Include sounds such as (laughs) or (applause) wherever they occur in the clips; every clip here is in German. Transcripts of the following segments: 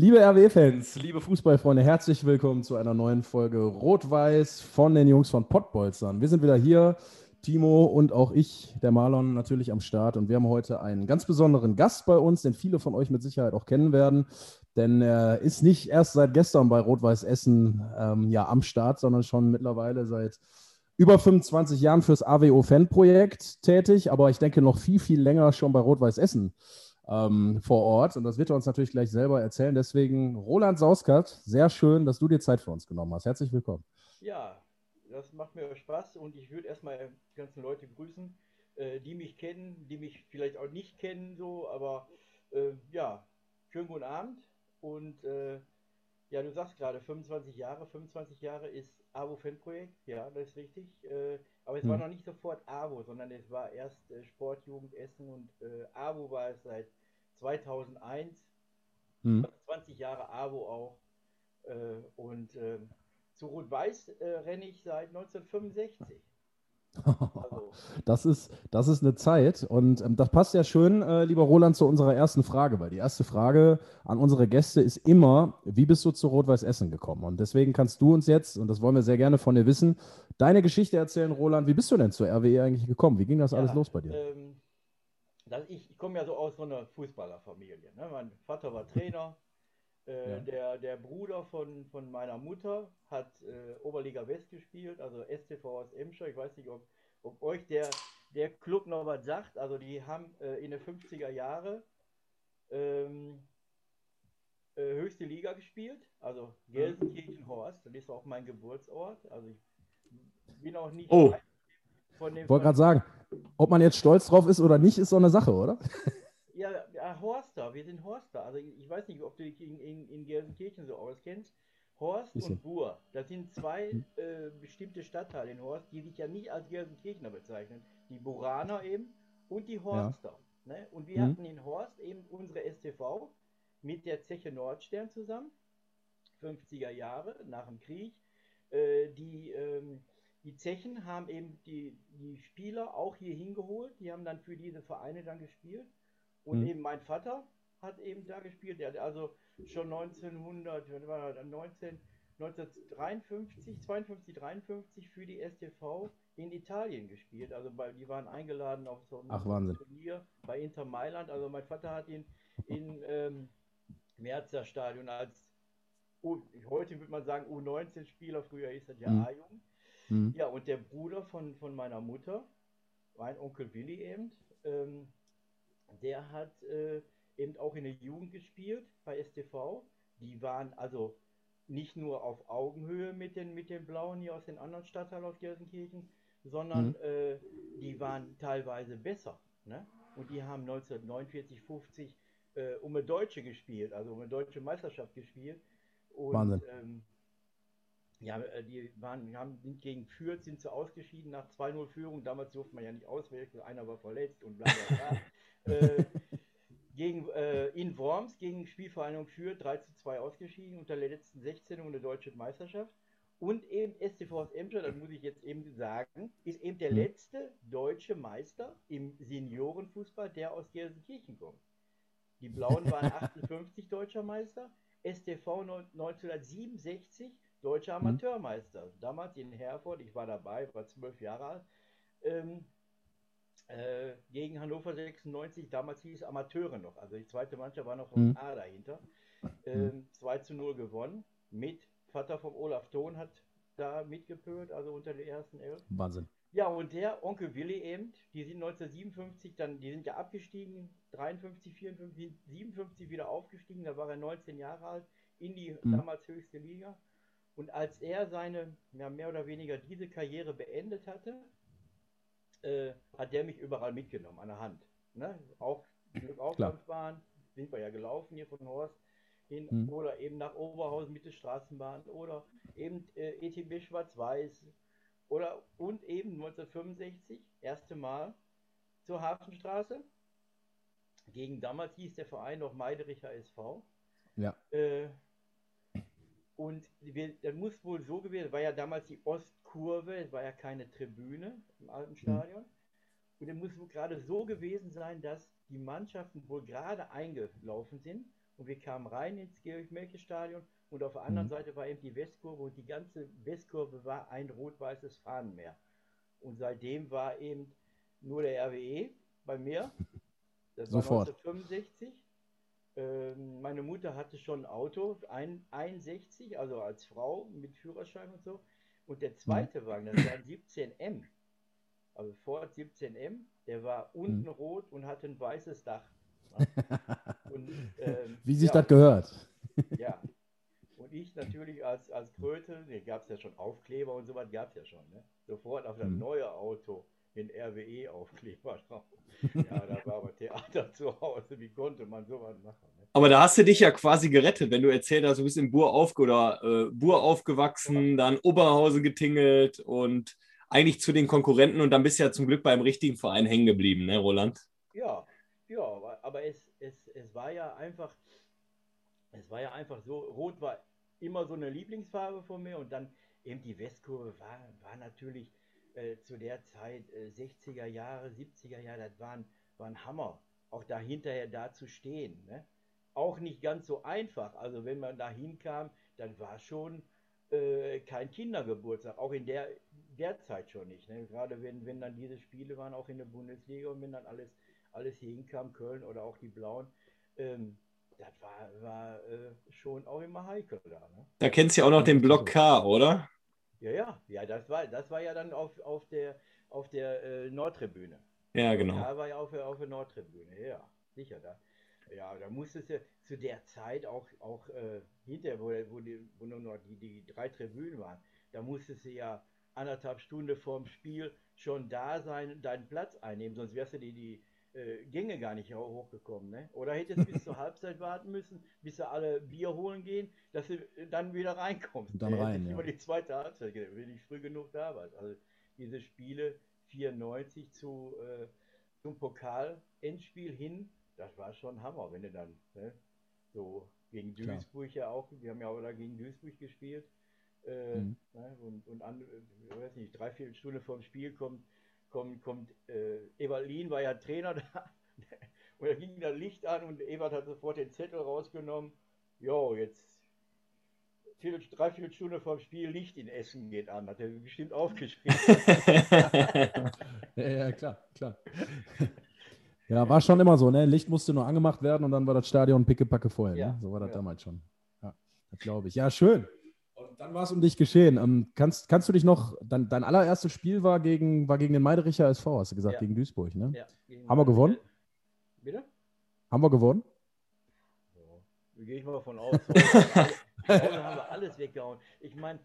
Liebe RW-Fans, liebe Fußballfreunde, herzlich willkommen zu einer neuen Folge Rot-Weiß von den Jungs von Pottbolzern. Wir sind wieder hier, Timo und auch ich, der Marlon, natürlich am Start. Und wir haben heute einen ganz besonderen Gast bei uns, den viele von euch mit Sicherheit auch kennen werden. Denn er ist nicht erst seit gestern bei Rot-Weiß Essen ähm, ja, am Start, sondern schon mittlerweile seit über 25 Jahren fürs AWO-Fan-Projekt tätig, aber ich denke noch viel, viel länger schon bei Rot-Weiß Essen ähm, vor Ort. Und das wird er uns natürlich gleich selber erzählen. Deswegen, Roland Sauskert, sehr schön, dass du dir Zeit für uns genommen hast. Herzlich willkommen. Ja, das macht mir Spaß und ich würde erstmal die ganzen Leute grüßen, äh, die mich kennen, die mich vielleicht auch nicht kennen, so, aber äh, ja, schönen guten Abend und äh, ja, du sagst gerade 25 Jahre, 25 Jahre ist AWO-Fanprojekt, ja, das ist richtig, äh, aber es Hm. war noch nicht sofort AWO, sondern es war erst äh, Sportjugend Essen und äh, AWO war es seit 2001, Hm. 20 Jahre AWO auch äh, und äh, zu Rot-Weiß äh, renne ich seit 1965. Also, (laughs) Das ist, das ist eine Zeit und ähm, das passt ja schön, äh, lieber Roland, zu unserer ersten Frage, weil die erste Frage an unsere Gäste ist immer, wie bist du zu Rot-Weiß Essen gekommen? Und deswegen kannst du uns jetzt, und das wollen wir sehr gerne von dir wissen, deine Geschichte erzählen, Roland. Wie bist du denn zur RWE eigentlich gekommen? Wie ging das alles ja, los bei dir? Ähm, das, ich ich komme ja so aus so einer Fußballerfamilie. Ne? Mein Vater war Trainer. Äh, (laughs) Ja. der, der Bruder von, von meiner Mutter hat äh, Oberliga West gespielt, also STV aus Emscher. Ich weiß nicht, ob, ob euch der, der Club noch was sagt. Also die haben äh, in den 50er Jahre ähm, äh, höchste Liga gespielt, also Gelsenkirchen-Horst. Das ist auch mein Geburtsort. Also ich bin auch nicht Oh. von dem Ich wollte gerade sagen, ob man jetzt stolz drauf ist oder nicht, ist so eine Sache, oder? Ja, ja, Horster, wir sind Horster. Also ich weiß nicht, ob du dich in, in, in Gelsenkirchen so auskennst. Horst Bisschen. und Bur, das sind zwei äh, bestimmte Stadtteile in Horst, die sich ja nicht als Gelsenkirchener bezeichnen. Die Buraner eben und die Horster. Ne? Und wir Mhm. hatten in Horst eben unsere STV mit der Zeche Nordstern zusammen, 50er Jahre nach dem Krieg. Äh, die, ähm, die Zechen haben eben die, die Spieler auch hier hingeholt, die haben dann für diese Vereine dann gespielt. Und Mhm. eben mein Vater hat eben da gespielt. Der hat also schon 1900, wann war das, 19, 1953, 52, 53 für die STV in Italien gespielt. Also bei, die waren eingeladen auf so ein Ach. Turnier bei Inter Mailand. Also mein Vater hat ihn in ähm, Merzer Stadion als U, heute würde man sagen U19-Spieler, früher hieß das ja Mhm. A-Jugend. Hm. Ja, und der Bruder von, von meiner Mutter, mein Onkel Willi eben, ähm, der hat äh, eben auch in der Jugend gespielt bei STV. Die waren also nicht nur auf Augenhöhe mit den, mit den Blauen hier aus den anderen Stadtteilen aus Gelsenkirchen, sondern Mhm. äh, die waren teilweise besser. Ne? Und die haben 1949, 50 äh, um eine Deutsche gespielt, also um eine deutsche Meisterschaft gespielt. Und, Wahnsinn. Ähm, ja, äh, die waren, haben, sind gegen Fürth, sind sie ausgeschieden nach 2-0 Führung. Damals durfte man ja nicht auswechseln, einer war verletzt und bla bla bla. (laughs) äh, gegen, äh, in Worms gegen Spielvereinigung Fürth 3 zu 2 ausgeschieden unter der letzten 16 um eine deutsche Meisterschaft. Und eben STV aus Emscher, das muss ich jetzt eben sagen, ist eben der Mhm. letzte deutsche Meister im Seniorenfußball, der aus Gelsenkirchen kommt. Die Blauen waren (laughs) 58 deutscher Meister, STV neun- 1967 deutscher Amateurmeister. Damals in Herford, ich war dabei, war zwölf Jahre alt, ähm, äh, gegen Hannover 96, damals hieß es Amateure noch, also die zweite Mannschaft war noch Mhm. A dahinter. Ähm, 2 zu 0 gewonnen, mit Vater vom Olaf Thon hat da mitgepölt, also unter den ersten elf. Wahnsinn. Ja, und der Onkel Willi eben, die sind 1957 dann, die sind ja abgestiegen, 53, 54, 57 wieder aufgestiegen, da war er 19 Jahre alt, in die Mhm. damals höchste Liga. Und als er seine, ja, mehr oder weniger diese Karriere beendet hatte, äh, hat der mich überall mitgenommen, an der Hand. Ne? Auch Glück Auslandsbahn, sind wir ja gelaufen hier von Horst. in, Mhm. oder eben nach Oberhausen mit der Straßenbahn oder eben äh, ETB Schwarz-Weiß oder und eben 1965, erste Mal zur Hafenstraße. Gegen damals hieß der Verein noch Meidericher SV. Ja. Äh, und wir, das muss wohl so gewesen, war ja damals die Ostkurve, es war ja keine Tribüne im alten Stadion. Und es muss wohl gerade so gewesen sein, dass die Mannschaften wohl gerade eingelaufen sind und wir kamen rein ins Georg-Melke-Stadion und auf der anderen Mhm. Seite war eben die Westkurve und die ganze Westkurve war ein rot-weißes Fahnenmeer. Und seitdem war eben nur der RWE bei mir. Das Sofort. war 1965. Ähm, meine Mutter hatte schon ein Auto, ein, 61, also als Frau mit Führerschein und so. Und der zweite Wagen, das war ein 17M. Also Ford 17M, der war unten Mhm. rot und hatte ein weißes Dach. (laughs) Und, ähm, Wie sich ja, das gehört. (laughs) ja. Und ich natürlich als, als Kröte, ne, gab es ja schon Aufkleber und sowas gab es ja schon. Ne? Sofort auf das Mhm. neue Auto den RWE-Aufkleber drauf. (laughs) Ja, da war Theater (laughs) zu Hause. Wie konnte man sowas machen? Ne? Aber da hast du dich ja quasi gerettet, wenn du erzählt hast, du bist in Bur, aufge oder, äh, Bur aufgewachsen, dann Oberhausen getingelt und eigentlich zu den Konkurrenten und dann bist du ja zum Glück beim richtigen Verein hängen geblieben, ne, Roland? Ja, ja, aber, es, es, es war ja einfach, es war ja einfach so, Rot war immer so eine Lieblingsfarbe von mir und dann eben die Westkurve war, war natürlich äh, zu der Zeit äh, 60er Jahre, 70er Jahre, das war ein, war ein Hammer, auch da hinterher da zu stehen. Ne? Auch nicht ganz so einfach, also wenn man da hinkam, dann war schon äh, kein Kindergeburtstag, auch in der, der Zeit schon nicht. Ne? Gerade wenn, wenn dann diese Spiele waren, auch in der Bundesliga und wenn dann alles, alles hier hinkam, Köln oder auch die Blauen, ähm, das war, war äh, schon auch immer heikel da. Ne? Da kennst du ja auch noch den Block K, oder? Ja, ja, ja, das war, das war ja dann auf, auf der, auf der äh, Nordtribüne. Ja, genau. Da war ja auf der, auf der Nordtribüne, ja, sicher. Da, ja, da musstest du zu der Zeit auch, auch äh, hinter, wo, wo, die, wo nur noch die, die drei Tribünen waren, da musstest du ja anderthalb Stunden vorm Spiel schon da sein, deinen Platz einnehmen, sonst wärst du die, die äh, Gänge gar nicht ho- hochgekommen. Ne? Oder hättest bis zur (laughs) Halbzeit warten müssen, bis sie alle Bier holen gehen, dass du äh, dann wieder reinkommst. Dann Ne? rein, ja. Über die zweite Halbzeit, wenn du nicht früh genug da warst. Also diese Spiele 94 zu, äh, zum Pokal-Endspiel hin, das war schon Hammer, wenn du dann ne, so gegen Klar. Duisburg ja auch, wir haben ja auch da gegen Duisburg gespielt. Äh, Mhm. ne, und und an, ich weiß nicht, drei, vier Stunden vorm Spiel kommt, kommt, kommt äh, Lien war ja Trainer (laughs) da. Und da ging das Licht an und Ebert hat sofort den Zettel rausgenommen. Jo, jetzt vier, drei, vier Stunden vorm Spiel Licht in Essen geht an. Hat er bestimmt aufgeschrieben. (laughs) Ja, ja, klar, klar. Ja, war schon immer so, ne? Licht musste nur angemacht werden und dann war das Stadion pickepacke voll. Ja, Ne? So war das ja. damals schon. Ja, das glaube ich. Ja, schön. Und dann war es um dich geschehen. Ähm, kannst, kannst du dich noch, dein, dein allererstes Spiel war gegen, war gegen den Meidericher SV, hast du gesagt, Ja. gegen Duisburg, ne? Ja, Haben wir gewonnen? Bitte? Haben wir gewonnen? So, gehe ich mal von aus. (laughs) Heute haben wir alles weggehauen. Ich meine,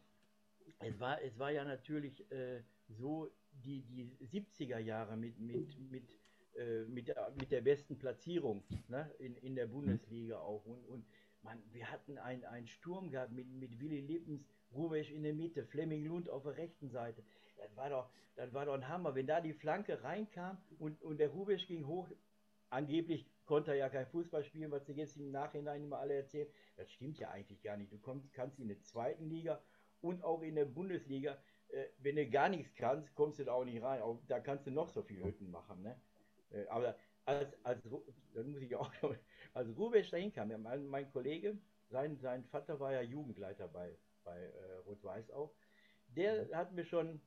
es war, es war ja natürlich äh, so die, die 70er Jahre mit, mit, mit, äh, mit, der, mit der besten Platzierung ne, in, in der Bundesliga auch. Und, und man, wir hatten einen, einen Sturm gehabt mit, mit Willi Lippens, Rubesch in der Mitte, Flemming Lund auf der rechten Seite. Das war doch, das war doch ein Hammer. Wenn da die Flanke reinkam und, und der Rubesch ging hoch, angeblich konnte er ja kein Fußball spielen, was sie jetzt im Nachhinein immer alle erzählen. Das stimmt ja eigentlich gar nicht. Du kommst, kannst in der zweiten Liga und auch in der Bundesliga, äh, wenn du gar nichts kannst, kommst du da auch nicht rein. Auch, da kannst du noch so viel Hütten machen. Ne? Äh, aber als, als, dann muss ich auch als Rubesch dahin kam, ja, mein, mein Kollege, sein, sein Vater war ja Jugendleiter bei, bei äh, Rot-Weiß auch, der hat mir schon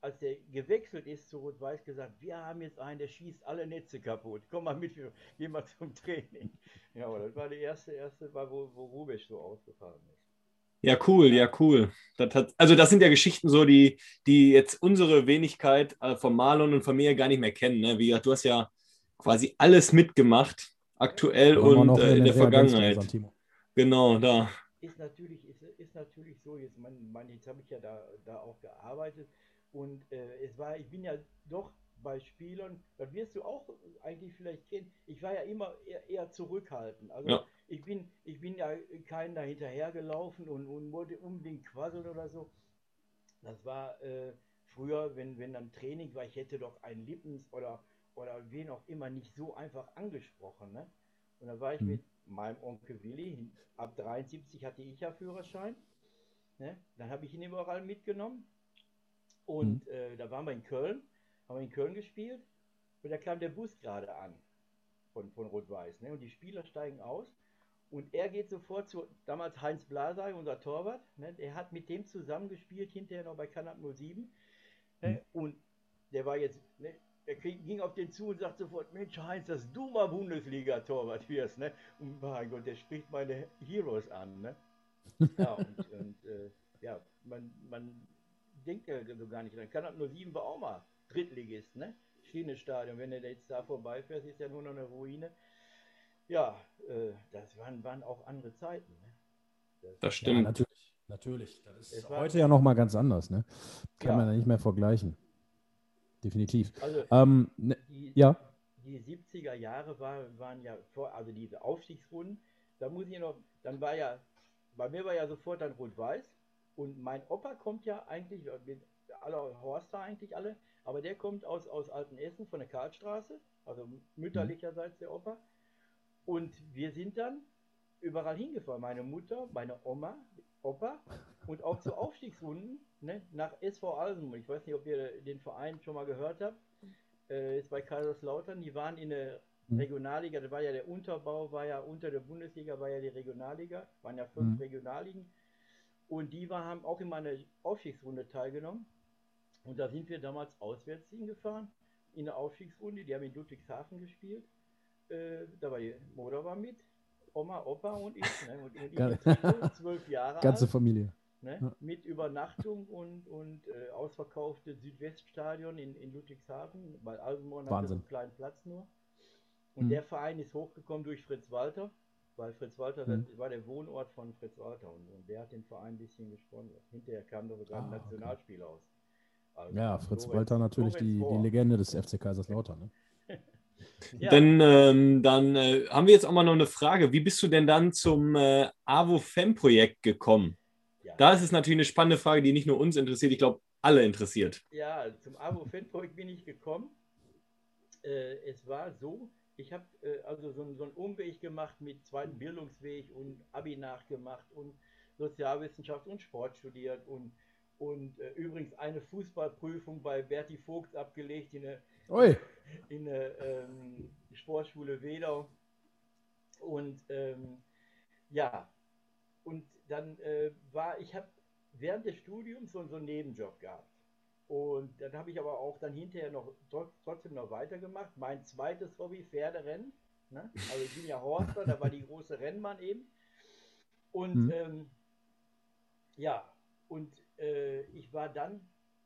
als der gewechselt ist zu Rot-Weiß, gesagt, wir haben jetzt einen, der schießt alle Netze kaputt. Komm mal mit, gehen mal zum Training. Ja, aber das war die erste, erste war, wo, wo Rubesch so ausgefahren ist. Ja, cool, ja, cool. Das hat, also das sind ja Geschichten so, die, die jetzt unsere Wenigkeit äh, von Marlon und von mir gar nicht mehr kennen. Ne? Wie gesagt, du hast ja quasi alles mitgemacht, aktuell und äh, in der den Reagenz Vergangenheit. Genau, da. Ist natürlich, ist, ist natürlich so, jetzt, mein, mein, jetzt habe ich ja da, da auch gearbeitet und äh, es war, ich bin ja doch bei Spielern, das wirst du auch eigentlich vielleicht kennen, ich war ja immer eher, eher zurückhaltend. Also Ja. ich bin, ich bin ja keinen da hinterhergelaufen und, und wollte unbedingt quasseln oder so. Das war äh, früher, wenn, wenn dann Training war, ich hätte doch einen Lippens oder, oder wen auch immer nicht so einfach angesprochen. Ne? Und dann war ich Mhm. mit meinem Onkel Willi, ab 73 hatte ich ja Führerschein. Ne? Dann habe ich ihn überall mitgenommen. Und äh, da waren wir in Köln, haben wir in Köln gespielt. Und da kam der Bus gerade an von, von Rot-Weiß. Ne? Und die Spieler steigen aus. Und er geht sofort zu, damals Heinz Blasey, unser Torwart, ne? der hat mit dem zusammengespielt, hinterher noch bei Kanat 07. Ne? Und der war jetzt, ne? er ging auf den zu und sagt sofort, Mensch Heinz, dass du mal Bundesliga-Torwart wirst. Ne? Und mein Gott, der spricht meine Heroes an. Ne? (laughs) Ja, und, und äh, ja, man, man denkt ja so gar nicht dran. Kanat 07 war auch mal Drittligist, ne? Schienestadion. Wenn du jetzt da vorbeifährst, ist ja nur noch eine Ruine. Ja, äh, das waren, waren auch andere Zeiten. Ne? Das Ja, stimmt. natürlich. Natürlich. Das ist Es war- heute ja nochmal ganz anders. Ne? Kann Ja. man ja nicht mehr vergleichen. Definitiv. Also Ähm, ne, die, ja. die 70er Jahre war, waren ja vor, also diese Aufstiegsrunden, da muss ich noch, dann war ja, bei mir war ja sofort dann Rot-Weiß und mein Opa kommt ja eigentlich, alle Horster eigentlich alle, aber der kommt aus, aus Altenessen von der Karlstraße, also mütterlicherseits der Opa. Und wir sind dann überall hingefahren. Meine Mutter, meine Oma, Opa und auch zu Aufstiegsrunden ne, nach SV Alsenburg. Ich weiß nicht, ob ihr den Verein schon mal gehört habt. Äh, ist bei Kaiserslautern. Die waren in der Mhm. Regionalliga. Da war ja der Unterbau, war ja unter der Bundesliga, war ja die Regionalliga. Waren ja fünf Mhm. Regionalligen. Und die war, haben auch in meiner Aufstiegsrunde teilgenommen. Und da sind wir damals auswärts hingefahren in der Aufstiegsrunde. Die haben in Ludwigshafen gespielt. Äh, da war die Mutter war mit, Oma, Opa und ich. Ne? Und, und ich zwölf Jahre Ganze alt, Familie. ne? Ja. mit Übernachtung und, und äh, ausverkaufte Südweststadion in, in Ludwigshafen, weil Alsenborn hatte so einen kleinen Platz nur. Und Mhm. der Verein ist hochgekommen durch Fritz Walter, weil Fritz Walter, Mhm. das war der Wohnort von Fritz Walter und, und der hat den Verein ein bisschen gesponsert. Hinterher kam da sogar ein Ah, okay. Nationalspiel aus. Also Ja, Fritz Lorenz- Walter natürlich die, die. Legende des FC Kaiserslautern. Ne? (laughs) Ja. Dann, ähm, dann äh, haben wir jetzt auch mal noch eine Frage. Wie bist du denn dann zum äh, AWO-Fan-Projekt gekommen? Ja. Da ist es natürlich eine spannende Frage, die nicht nur uns interessiert, ich glaube, alle interessiert. Ja, zum abo fanprojekt bin ich gekommen. Äh, es war so, ich habe äh, also so, einen- so einen Umweg gemacht mit zweiten Bildungsweg und Abi nachgemacht und Sozialwissenschaft und Sport studiert und, und äh, übrigens eine Fußballprüfung bei Berti Vogt abgelegt in der Ui, in der ähm, Sportschule Wedau. Und ähm, ja, und dann äh, war, ich habe während des Studiums so, so einen Nebenjob gehabt. Und dann habe ich aber auch dann hinterher noch tro- trotzdem noch weitergemacht. Mein zweites Hobby, Pferderennen. Ne? Also ich bin ja Horster, da war die große Rennbahn eben. Und Mhm. ähm, ja, und äh, ich war dann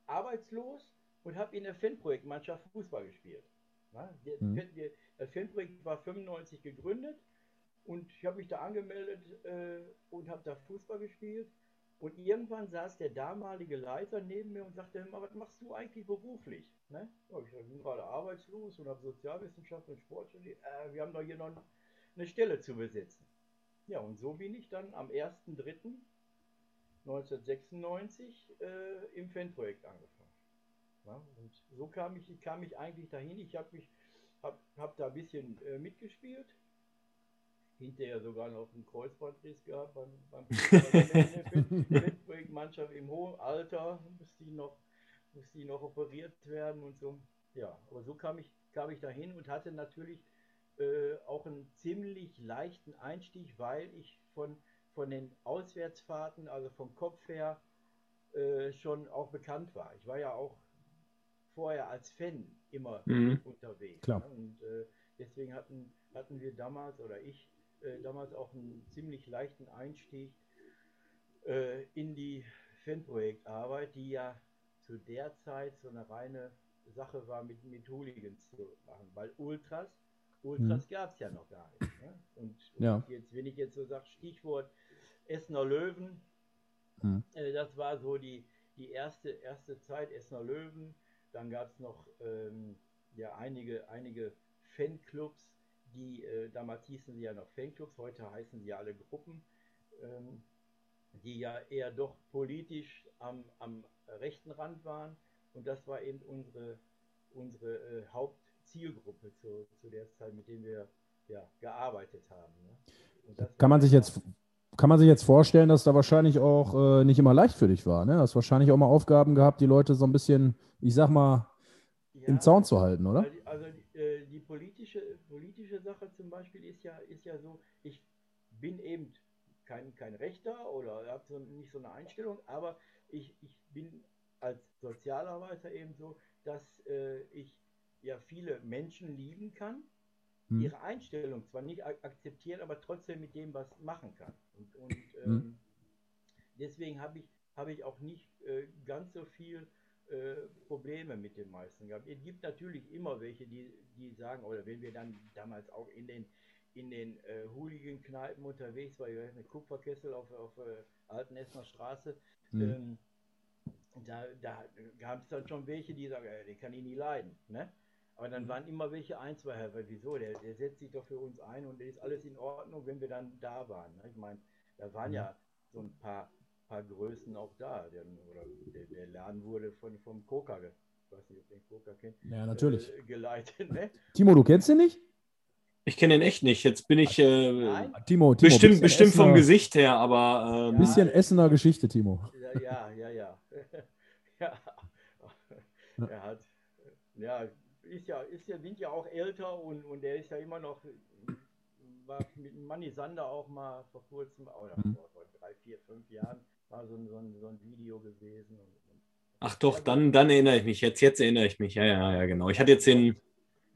arbeitslos und habe in der Fanprojektmannschaft Fußball gespielt. Na, der, Mhm. Der, das Fanprojekt war 95 gegründet und ich habe mich da angemeldet äh, und habe da Fußball gespielt. Und irgendwann saß der damalige Leiter neben mir und sagte, "Hör mal, was machst du eigentlich beruflich? Ne? Ja, ich bin gerade arbeitslos und habe Sozialwissenschaft und Sport studiert. Äh, wir haben doch hier noch eine Stelle zu besetzen. Ja, und so bin ich dann am 1.3.1996 äh, im Fanprojekt angefangen. Ja, und so kam ich, kam ich eigentlich dahin. Ich habe hab, hab da ein bisschen äh, mitgespielt. Hinterher sogar noch einen Kreuzbandriss gehabt beim, beim Fanprojektmannschaft im hohen Alter musste die noch, musste die noch operiert werden und so. Ja, aber so kam ich, kam ich dahin und hatte natürlich äh, auch einen ziemlich leichten Einstieg, weil ich von, von den Auswärtsfahrten, also vom Kopf her, äh, schon auch bekannt war. Ich war ja auch vorher als Fan immer Mhm. unterwegs. Klar. Ne? Und äh, deswegen hatten, hatten wir damals, oder ich äh, damals auch einen ziemlich leichten Einstieg äh, in die Fanprojektarbeit, die ja zu der Zeit so eine reine Sache war, mit, mit Hooligans zu machen. Weil Ultras, Ultras gab es ja noch gar nicht. Ne? Und, und Ja. jetzt, wenn ich jetzt so sage, Stichwort Essener Löwen, Mhm. äh, das war so die, die erste, erste Zeit Essener Löwen. Dann gab es noch ähm, ja, einige, einige Fanclubs, die, äh, damals hießen sie ja noch Fanclubs, heute heißen sie ja alle Gruppen, ähm, die ja eher doch politisch am, am rechten Rand waren. Und das war eben unsere, unsere äh, Hauptzielgruppe zu, zu der Zeit, mit der wir ja, gearbeitet haben. Ne? Kann man sich jetzt kann man sich jetzt vorstellen, dass da wahrscheinlich auch äh, nicht immer leicht für dich war. Ne? Du hast wahrscheinlich auch mal Aufgaben gehabt, die Leute so ein bisschen, ich sag mal, ja, im Zaun zu halten, oder? Also die politische, politische Sache zum Beispiel ist ja, ist ja so, ich bin eben kein, kein Rechter oder habe so, nicht so eine Einstellung, aber ich, ich bin als Sozialarbeiter eben so, dass äh, ich ja viele Menschen lieben kann, hm. ihre Einstellung zwar nicht akzeptieren, aber trotzdem mit dem was machen kann. Und, und hm. ähm, hm. deswegen habe ich, hab ich auch nicht äh, ganz so viel äh, Probleme mit den meisten gehabt. Es gibt natürlich immer welche, die, die sagen, oder wenn wir dann damals auch in den in den äh, Hooligan-Kneipen unterwegs war, wir eine Kupferkessel auf, auf äh, Alten Essener Straße, hm. ähm, da, da gab es dann schon welche, die sagen, äh, den kann ich nie leiden. Ne? Aber dann mhm. waren immer welche ein, zwei, weil wieso, der, der setzt sich doch für uns ein und ist alles in Ordnung, wenn wir dann da waren. Ne? Ich meine, da waren mhm. ja so ein paar, paar Größen auch da. Der, oder der, der Laden wurde von, vom Coca, ich weiß nicht, ob den Coca kennt, ja, natürlich. Äh, geleitet. Ne? Timo, du kennst ihn nicht? Ich kenne ihn echt nicht. Jetzt bin ich äh, Timo, Timo, bestimmt, bestimmt vom Gesicht her, aber. Ähm, bisschen Essener Geschichte, Timo. Ja, ja, (laughs) ja. ja. Er hat, ja, ist ja, ist ja, sind ja auch älter und, und der ist ja immer noch, war mit Manni Sander auch mal vor kurzem, oder mhm. vor, vor, drei, vier, fünf Jahren, war so ein, so ein, so ein Video gewesen. Ach doch, dann, dann erinnere ich mich. Jetzt, jetzt erinnere ich mich. Ja, ja, ja, genau. Ich hatte jetzt den.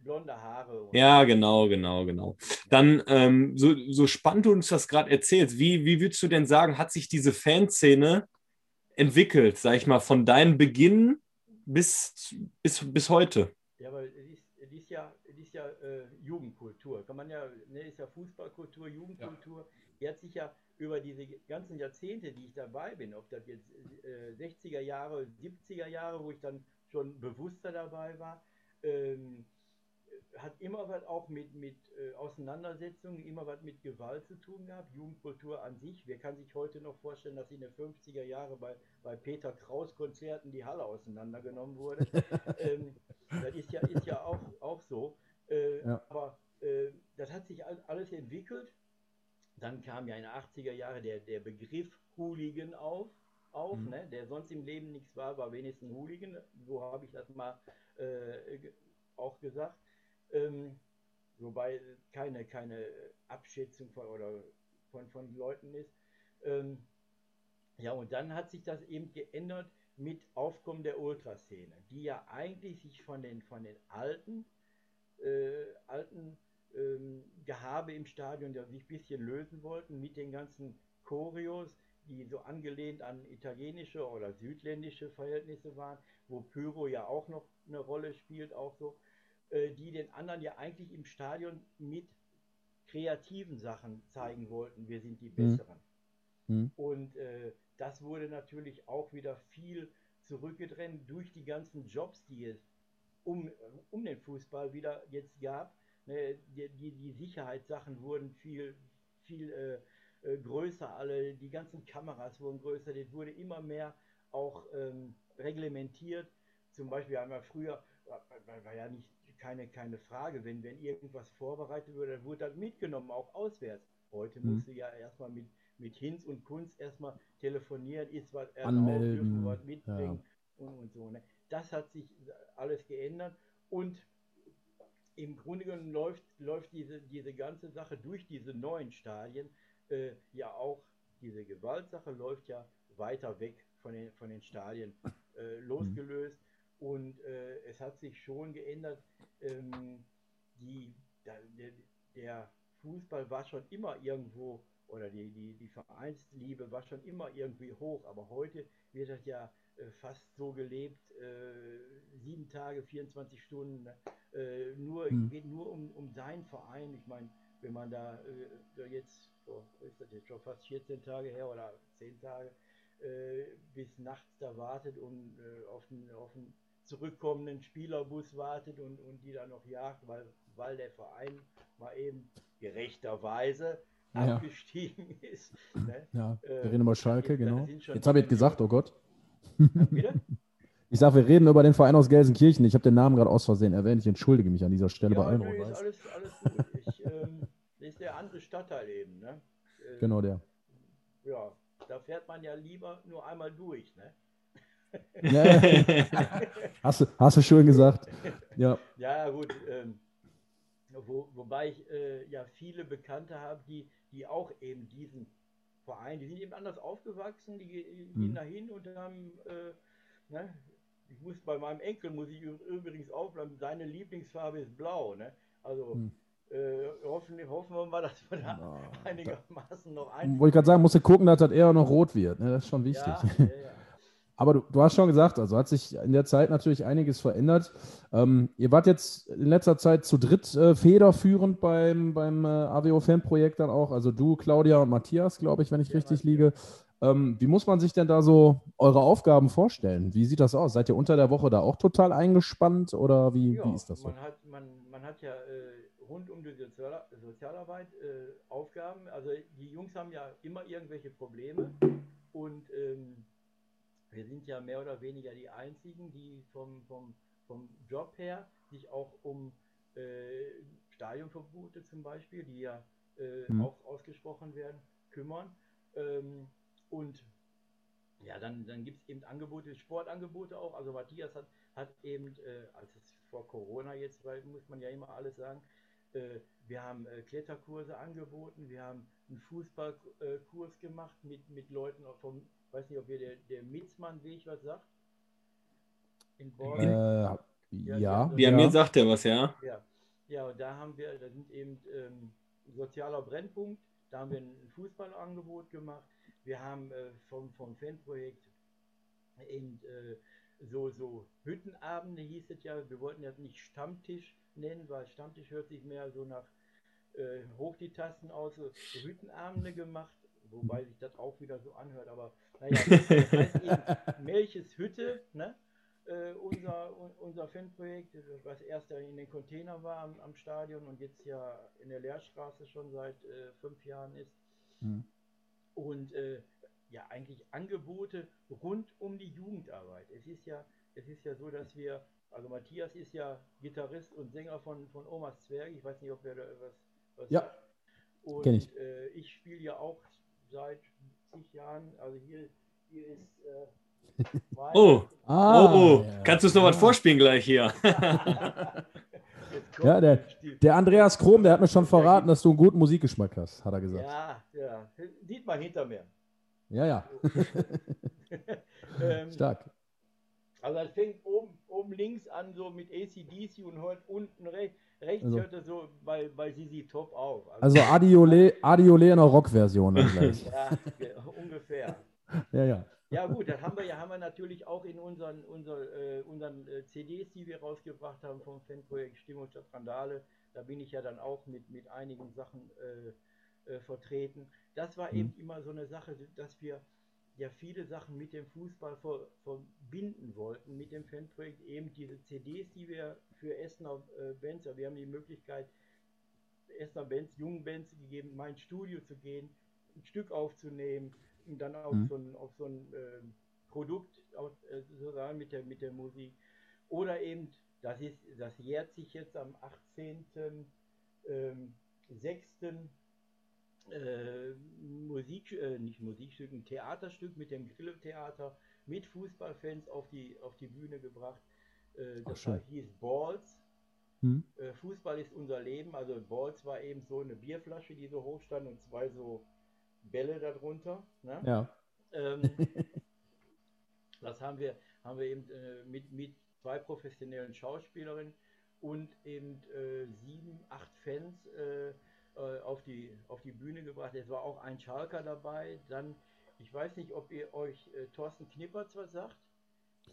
Blonde Haare. Ja, genau, genau, genau. Dann, ähm, so, so spannend du uns das gerade erzählst, wie, wie würdest du denn sagen, hat sich diese Fanszene entwickelt, sag ich mal, von deinem Beginn bis, bis, bis heute? Ja, weil es ist, ja, es ist ja äh, Jugendkultur. Kann man ja, ne, ist ja Fußballkultur, Jugendkultur. Ja. Die hat sich ja über diese ganzen Jahrzehnte, die ich dabei bin, ob das jetzt äh, 60er Jahre, 70er Jahre, wo ich dann schon bewusster dabei war, ähm, hat immer was auch mit, mit äh, Auseinandersetzungen, immer was mit Gewalt zu tun gehabt. Jugendkultur an sich. Wer kann sich heute noch vorstellen, dass in den 50er Jahren bei, bei Peter Kraus Konzerten die Halle auseinandergenommen wurde? (laughs) ähm, das ist ja, ist ja auch, auch so. Äh, ja. Aber äh, das hat sich alles entwickelt. Dann kam ja in den 80er Jahren der, der Begriff Hooligan auf, auf mhm. ne? der sonst im Leben nichts war, war wenigstens Hooligan. So habe ich das mal äh, auch gesagt. Ähm, wobei keine, keine Abschätzung von, oder von, von Leuten ist. Ähm, ja, und dann hat sich das eben geändert mit Aufkommen der Ultraszene, die ja eigentlich sich von den, von den alten, äh, alten ähm, Gehabe im Stadion ja sich ein bisschen lösen wollten mit den ganzen Choreos, die so angelehnt an italienische oder südländische Verhältnisse waren, wo Pyro ja auch noch eine Rolle spielt, auch so. Äh, die den anderen ja eigentlich im Stadion mit kreativen Sachen zeigen wollten, wir sind die mhm. Besseren. Mhm. Und äh, das wurde natürlich auch wieder viel zurückgedrängt durch die ganzen Jobs, die es um, um den Fußball wieder jetzt gab. Ne, die, die, die Sicherheitssachen wurden viel, viel äh, äh, größer, alle, die ganzen Kameras wurden größer, das wurde immer mehr auch ähm, reglementiert. Zum Beispiel haben wir früher, war, war ja nicht keine, keine Frage. Wenn, wenn irgendwas vorbereitet wurde, dann wurde das mitgenommen, auch auswärts. Heute mhm. musst du ja erstmal mit, mit Hinz und Kunst erstmal telefonieren, ist was Anmelden, dürfen, was mitbringen ja. und, und so. Ne? Das hat sich alles geändert und im Grunde genommen läuft, läuft diese, diese ganze Sache durch diese neuen Stadien äh, ja auch, diese Gewaltsache läuft ja weiter weg von den, von den Stadien äh, losgelöst. Und äh, es hat sich schon geändert. Ähm, die, der, der, Fußball war schon immer irgendwo, oder die, die, die Vereinsliebe war schon immer irgendwie hoch, aber heute wird das ja fast so gelebt, äh, sieben Tage, 24 Stunden, äh, nur, mhm. geht nur um, um seinen Verein. Ich meine, wenn man da äh, jetzt, oh, ist das jetzt schon fast 14 Tage her oder 10 Tage, äh, bis nachts da wartet und äh, auf den, auf zurückkommenden Spielerbus wartet und, und die dann noch jagt, weil, weil der Verein mal eben gerechterweise Ja. abgestiegen (laughs) ist. Ne? Ja, wir Äh, reden über Schalke, jetzt- genau. Jetzt habe ich gesagt, oh Gott. Ich sage, wir reden über den Verein aus Gelsenkirchen. Ich habe den Namen gerade aus Versehen erwähnt. Ich entschuldige mich an dieser Stelle bei Ja, allen nee, ist alles, alles gut. Ich, ähm, das ist der andere Stadtteil eben. Ne? Äh, Genau der. Ja, da fährt man ja lieber nur einmal durch. Ne? Ja. (laughs) Hast, du, hast du schön gesagt. Ja, Ja, ja, gut. Ähm, wo, wobei ich äh, ja viele Bekannte habe, die, die auch eben diesen Verein, die sind eben anders aufgewachsen, die ge- gehen Mhm. dahin und haben, äh, ne, ich muss bei meinem Enkel, muss ich übrigens aufbleiben, seine Lieblingsfarbe ist blau. Ne? Also Mhm. äh, hoffen, hoffen wir mal, dass wir da Ja, einigermaßen noch ein. wollte ich gerade sagen, musst du gucken, dass das eher noch rot wird. Ne? Das ist schon wichtig. ja, ja, ja. (laughs) Aber du, du hast schon gesagt, also hat sich in der Zeit natürlich einiges verändert. Ähm, ihr wart jetzt in letzter Zeit zu dritt äh, federführend beim, beim äh, AWO-Fan-Projekt dann auch. Also du, Claudia und Matthias, glaube ich, wenn ich Ja, richtig liege. Ähm, wie muss man sich denn da so eure Aufgaben vorstellen? Wie sieht das aus? Seid ihr unter der Woche da auch total eingespannt oder wie, Ja, wie ist das so? Man hat, man, man hat ja äh, rund um die Sozial Sozialarbeit äh, Aufgaben. Also die Jungs haben ja immer irgendwelche Probleme und ähm, wir sind ja mehr oder weniger die Einzigen, die vom, vom, vom Job her sich auch um äh, Stadionverbote zum Beispiel, die ja äh, Mhm. auch ausgesprochen werden, kümmern. Ähm, und ja, dann, dann gibt es eben Angebote, Sportangebote auch. Also Matthias hat, hat eben, äh, als es vor Corona jetzt, weil muss man ja immer alles sagen, äh, wir haben äh, Kletterkurse angeboten, wir haben einen Fußballkurs gemacht mit, mit Leuten auch vom, weiß nicht, ob ihr der, der Mitzmann-Weg was sagt. In Born. Äh, Ja, ja, ja. Mir sagt er was, ja. Ja, ja, und da haben wir, da sind eben ähm, sozialer Brennpunkt, da haben wir ein Fußballangebot gemacht. Wir haben äh, vom, vom Fanprojekt eben äh, so, so Hüttenabende hieß es ja, wir wollten das nicht Stammtisch nennen, weil Stammtisch hört sich mehr so nach äh, hoch die Tasten aus, so Hüttenabende gemacht, wobei sich das auch wieder so anhört, aber naja, das heißt eben (laughs) Melches Hütte, ne? äh, unser, un- unser Fanprojekt, was erst in den Container war am, am Stadion und jetzt ja in der Lehrstraße schon seit äh, fünf Jahren ist. Mhm. Und äh, ja, eigentlich Angebote rund um die Jugendarbeit. Es ist ja, es ist ja so, dass wir, also Matthias ist ja Gitarrist und Sänger von, von Omas Zwerg, ich weiß nicht, ob wer da was, was Ja, sagt. Und ich. Äh, ich spiele ja auch seit zig Jahren, also hier, hier ist äh, (laughs) Oh, Ah, oh, oh. ja. Kannst du uns noch was vorspielen gleich hier? (laughs) Ja, der, der Andreas Krom, der hat mir schon verraten, dass du einen guten Musikgeschmack hast, hat er gesagt. Ja, ja. Sieht man hinter mir. Ja, ja, (laughs) ähm, stark. also es fängt oben, oben links an, so mit ACDC und hört unten rechts. Rechts Also- hört er so bei, bei Sisi Top auf. Also Adiole, Adiole in der Rock-Version (laughs) ja, ge- ungefähr. Ja, ja. Ja gut, das haben wir ja haben wir natürlich auch in unseren, unseren, äh, unseren äh, CDs, die wir rausgebracht haben vom Fanprojekt Stimmung statt Randale. Da bin ich ja dann auch mit, mit einigen Sachen äh, äh, vertreten. Das war Mhm. eben immer so eine Sache, dass wir ja viele Sachen mit dem Fußball ver, verbinden wollten, mit dem Fanprojekt. Eben diese CDs, die wir für Essener äh, Bands, ja, wir haben die Möglichkeit, Essener Bands, jungen Bands gegeben, in mein Studio zu gehen, ein Stück aufzunehmen und dann auf Mhm. so ein, auf so ein ähm, Produkt auf, äh, sozusagen mit der, mit der Musik. Oder eben, das ist, das jährt sich jetzt am 18. Ähm, 6. Äh, Musik, äh, nicht Musikstück, ein Theaterstück mit dem Grille-Theater mit Fußballfans auf die, auf die Bühne gebracht. Äh, das war, hieß Balls. Hm? Äh, Fußball ist unser Leben. Also Balls war eben so eine Bierflasche, die so hoch stand und zwei so Bälle darunter. Ne? Ja. Ähm, (laughs) das haben wir, haben wir eben äh, mit, mit zwei professionellen Schauspielerinnen und eben äh, sieben, acht Fans äh, auf, die, auf die Bühne gebracht. Es war auch ein Schalker dabei. Dann, ich weiß nicht, ob ihr euch äh, Thorsten Knippertz was sagt.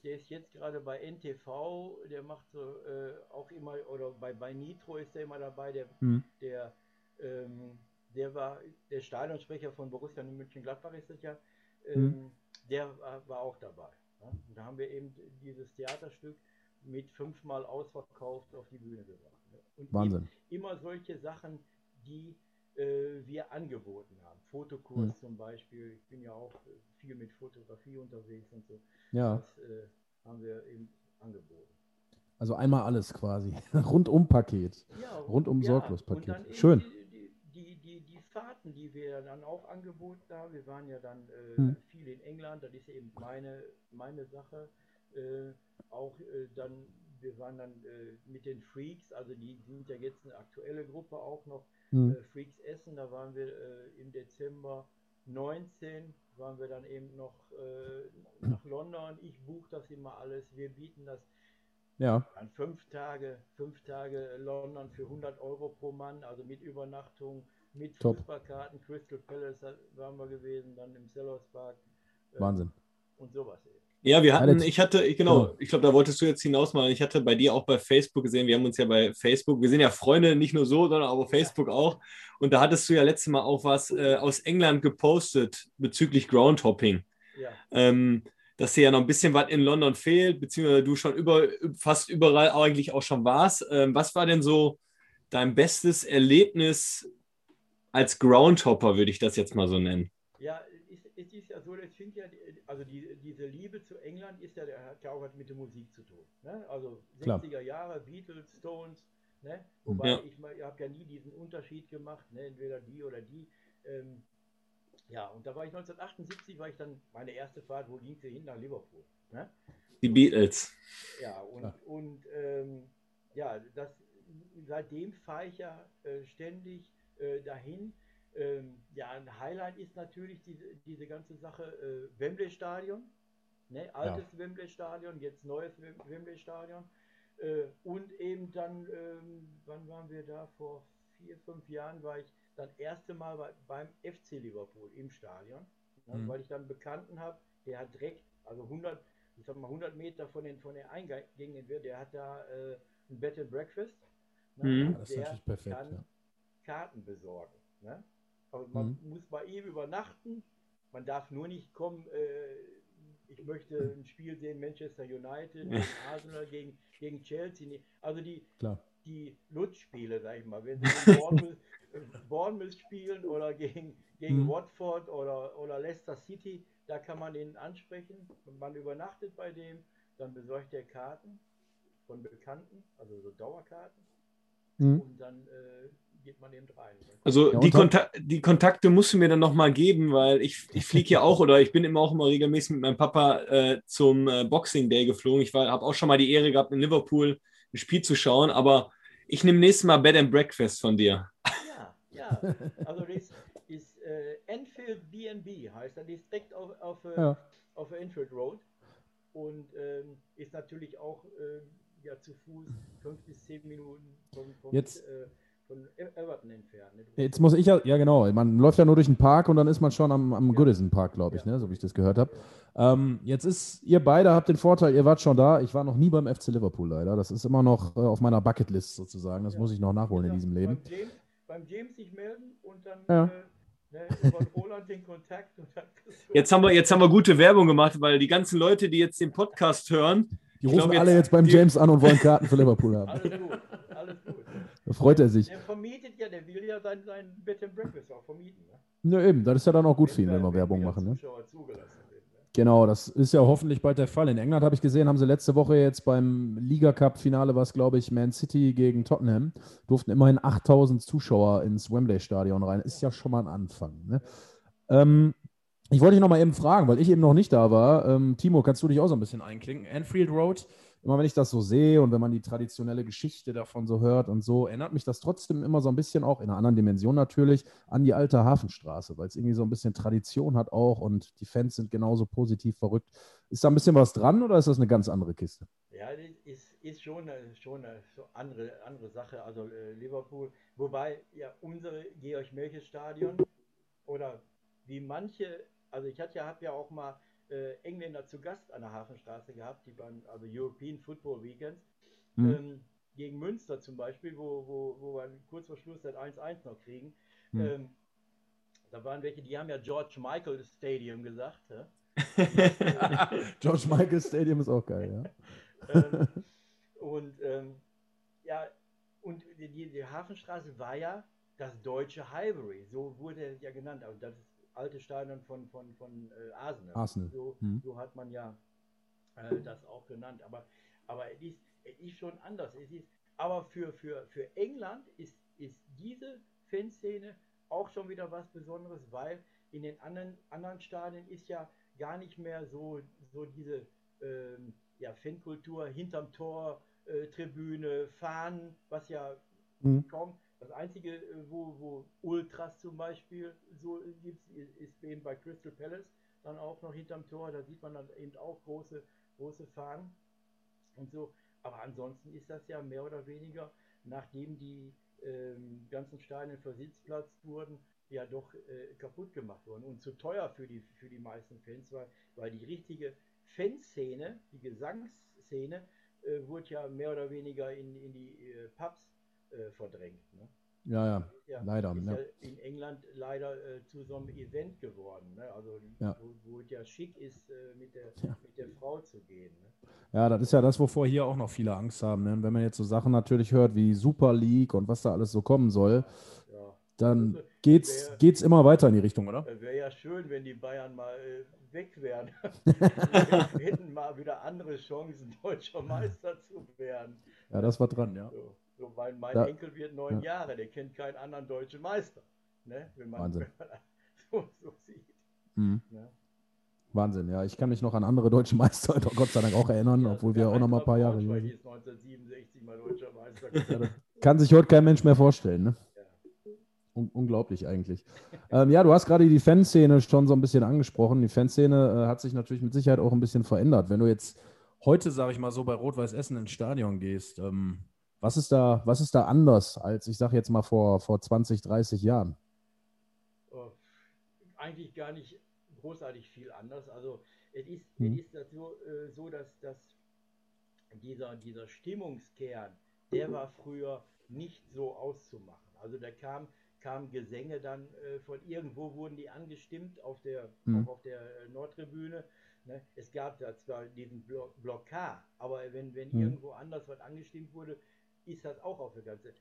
Der ist jetzt gerade bei NTV, der macht so äh, auch immer, oder bei, bei Nitro ist der immer dabei, der, Hm. der, ähm, der war der Stadionsprecher von Borussia Mönchengladbach ist das ja, ähm, der war, war auch dabei. Ja? Und da haben wir eben dieses Theaterstück mit fünfmal ausverkauft auf die Bühne gebracht. Und Wahnsinn. Immer solche Sachen, die äh, wir angeboten haben. Fotokurs Hm. zum Beispiel. Ich bin ja auch äh, viel mit Fotografie unterwegs und so. Ja, Das äh, haben wir eben angeboten. also einmal alles quasi. (laughs) Rundum-Paket. Ja, Rundum Sorglos-Paket. Schön. Die, die, die, die Fahrten, die wir dann auch angeboten haben. Wir waren ja dann äh, Hm. viel in England, das ist eben meine, meine Sache. Äh, auch äh, dann, wir waren dann äh, mit den Freaks, also die sind ja jetzt eine aktuelle Gruppe auch noch. Hm. Äh, Freaks Essen, da waren wir äh, im Dezember 19, waren wir dann eben noch äh, nach London. Ich buche das immer alles. Wir bieten das Ja, an fünf Tage, fünf Tage London für 100 Euro pro Mann, also mit Übernachtung, mit Top. Fußballkarten, Crystal Palace waren wir gewesen, dann im Sellers Park äh, Wahnsinn. und sowas eben. Ja, wir hatten, ich hatte, genau, Genau. ich glaube, da wolltest du jetzt hinaus mal. Ich hatte bei dir auch bei Facebook gesehen, wir haben uns ja bei Facebook, wir sind ja Freunde, nicht nur so, sondern auch auf Facebook auch. Und da hattest du ja letztes Mal auch was äh, aus England gepostet bezüglich Groundhopping. Ja, Ähm, dass dir ja noch ein bisschen was in London fehlt, beziehungsweise du schon über, fast überall eigentlich auch schon warst. Ähm, was war denn so dein bestes Erlebnis als Groundhopper, würde ich das jetzt mal so nennen? ja es, ist ja so, das fing ja, also die, diese Liebe zu England ist ja, der hat ja auch was mit der Musik zu tun. Ne? Also Klar. 60er Jahre, Beatles, Stones, ne? wobei Ja. ich, mal- ich habe ja nie diesen Unterschied gemacht, ne? entweder die oder die. Ähm, ja, und da war ich 1978, war ich dann meine erste Fahrt, wo ging sie hin? Nach Liverpool. Ne? Die Beatles. Ja, und, Ja. und ähm, ja, das, seitdem fahre ich ja äh, ständig äh, dahin. Ähm, ja, ein Highlight ist natürlich diese, diese ganze Sache äh, Wembley-Stadion. Ne? Altes Wembley-Stadion, jetzt neues Wem- Wembley-Stadion. Äh, und eben dann, ähm, wann waren wir da? Vor vier, fünf Jahren war ich dann erste Mal bei, beim FC Liverpool im Stadion, ne? Mhm. weil ich dann einen Bekannten habe, der hat direkt, also 100, ich sag mal 100 Meter von den, von den Eingängen, der hat da äh, ein Bed and Breakfast. Ne? Mhm. Ja, das ist der natürlich perfekt, Kann ja. Karten besorgen. Ne? Aber man Mhm. muss bei ihm übernachten. Man darf nur nicht kommen. Äh, ich möchte ein Spiel sehen, Manchester United (laughs) gegen Arsenal, gegen, gegen Chelsea. Also die, Klar. die Lutschspiele, sag ich mal, wenn sie Bournemouth, äh, Bournemouth spielen oder gegen, gegen Mhm. Watford oder, oder Leicester City, da kann man den ansprechen. Man übernachtet bei dem, dann besorgt er Karten von Bekannten, also so Dauerkarten, Mhm. und dann äh, geht man eben rein. Also Ja, die, Kontak die Kontakte musst du mir dann nochmal geben, weil ich, ich fliege ja auch oder ich bin immer auch immer regelmäßig mit meinem Papa äh, zum äh, Boxing Day geflogen. Ich habe auch schon mal die Ehre gehabt, in Liverpool ein Spiel zu schauen, aber ich nehme nächstes Mal Bed and Breakfast von dir. Ja, ja. Also das ist äh, Enfield BNB heißt das, die ist direkt auf, auf, äh, Ja. auf der Enfield Road und ähm, ist natürlich auch äh, ja, zu Fuß fünf bis zehn Minuten von, von, Jetzt- äh, von E- Everton entfernt. ne? Jetzt muss ich ja, ja genau, man läuft ja nur durch den Park und dann ist man schon am, am Ja. Goodison Park, glaube ich, Ja. ne? so wie ich das gehört habe. Ähm, jetzt ist, ihr beide habt den Vorteil, ihr wart schon da. Ich war noch nie beim FC Liverpool leider. Das ist immer noch äh, auf meiner Bucketlist sozusagen. Das Ja. muss ich noch nachholen in diesem Leben. Beim James, beim James sich melden und dann Ja. äh, ne, über (laughs) Roland den Kontakt und dann kriegst du- Jetzt haben, wir, jetzt haben wir gute Werbung gemacht, weil die ganzen Leute, die jetzt den Podcast hören, Die rufen glaub, alle jetzt- jetzt beim die- James an und wollen Karten für Liverpool haben. Alles gut, alles gut. Da freut er sich. Der vermietet ja, der will ja sein, sein Bed and Breakfast auch vermieten. Ne? Ja, eben, das ist ja dann auch gut für ihn, wenn wir Werbung machen. Ne? Ne? Genau, das ist ja hoffentlich bald der Fall. In England habe ich gesehen, haben sie letzte Woche jetzt beim Liga Cup Finale, was glaube ich Man City gegen Tottenham, durften immerhin 8000 Zuschauer ins Wembley Stadion rein. Ist ja schon mal ein Anfang. Ne? Ähm, ich wollte dich noch mal eben fragen, weil ich eben noch nicht da war. Ähm, Timo, kannst du dich auch so ein bisschen einklinken? Anfield Road, immer wenn ich das so sehe und wenn man die traditionelle Geschichte davon so hört und so, erinnert mich das trotzdem immer so ein bisschen auch in einer anderen Dimension natürlich an die alte Hafenstraße, weil es irgendwie so ein bisschen Tradition hat auch und die Fans sind genauso positiv verrückt. Ist da ein bisschen was dran oder ist das eine ganz andere Kiste? Ja, ist, ist schon eine, schon eine andere, andere Sache. Also äh, Liverpool, wobei ja unsere Georg-Melches-Stadion oder wie manche, also ich hatte ja, habe ja auch mal äh, Engländer zu Gast an der Hafenstraße gehabt, die beim also European Football Weekends, Mhm. ähm, gegen Münster zum Beispiel, wo, wo, wo wir kurz vor Schluss das 1-1 noch kriegen. Mhm. Ähm, da waren welche, die haben ja George Michael Stadium gesagt. Ja? (laughs) George Michael Stadium ist auch geil, ja. (laughs) ähm, Und ähm, ja, und die, die Hafenstraße war ja das deutsche Highbury, so wurde es ja genannt. Also das alte Stadion von, von, von äh, Arsenal. Arsenal. So, Mhm. so hat man ja äh, das auch genannt. Aber, aber es, ist, es ist schon anders. Es ist, aber für, für, für England ist, ist diese Fanszene auch schon wieder was Besonderes, weil in den anderen, anderen Stadien ist ja gar nicht mehr so, so diese ähm, ja, Fankultur hinterm Tor, äh, Tribüne, Fahnen, was ja Mhm. kaum. Das Einzige, äh, wo, wo Ultras zum Beispiel so gibt, ist eben bei Crystal Palace dann auch noch hinterm Tor. Da sieht man dann eben auch große, große Fahnen und so. Aber ansonsten ist das ja mehr oder weniger, nachdem die ähm, ganzen Steine für Sitzplatz wurden, ja doch äh, kaputt gemacht worden und zu teuer für die, für die meisten Fans, weil, weil die richtige Fanszene, die Gesangsszene, äh, wurde ja mehr oder weniger in, in die äh, Pubs äh, verdrängt. Ne? Ja, ja, Ja, leider. ist Ja. in England leider äh, zu so einem Event geworden, ne? also Ja. wo, wo es ja schick ist, äh, mit, der, Ja. mit der Frau zu gehen. Ne? ja, das ist ja das, wovor hier auch noch viele Angst haben. Ne? Wenn man jetzt so Sachen natürlich hört wie Super League und was da alles so kommen soll, dann Also, geht's, wer- geht's immer weiter in die Richtung, oder? Wäre ja schön, wenn die Bayern mal äh, weg wären. (laughs) Wir hätten mal wieder andere Chancen, deutscher Meister zu werden. Ja, das war dran, ja. So, so weil mein Da- Enkel wird neun ja. Jahre, der kennt keinen anderen deutschen Meister. Ne? Wenn man, Wahnsinn. wenn man so, so sieht. Mhm. Ne? Wahnsinn, ja. Ich kann mich noch an andere deutsche Meister (laughs) Gott sei Dank auch erinnern, obwohl wir Ja, auch noch mal ein paar Jahre sind. ist 1967 mal deutscher Meister Ja, kann sich heute kein Mensch mehr vorstellen, ne? Ja. Un unglaublich eigentlich. ähm, ja, du hast gerade die Fanszene schon so ein bisschen angesprochen. Die Fanszene äh, hat sich natürlich mit Sicherheit auch ein bisschen verändert. Wenn du jetzt heute, sage ich mal so, bei Rot-Weiß Essen ins Stadion gehst, ähm, was, ist da, was ist da anders als, ich sage jetzt mal, vor, vor 20, 30 Jahren? Oh, eigentlich gar nicht großartig viel anders. Also es ist, Mhm. es ist so, äh, so dass, dass dieser, dieser Stimmungskern, der war früher nicht so auszumachen. Also da kam, kamen Gesänge dann äh, von irgendwo wurden die angestimmt auf der, Mhm. auf der äh, Nordtribüne. Ne? Es gab da zwar diesen Block, Block K, aber wenn, wenn Mhm. irgendwo anders was angestimmt wurde, ist das auch auf der ganze,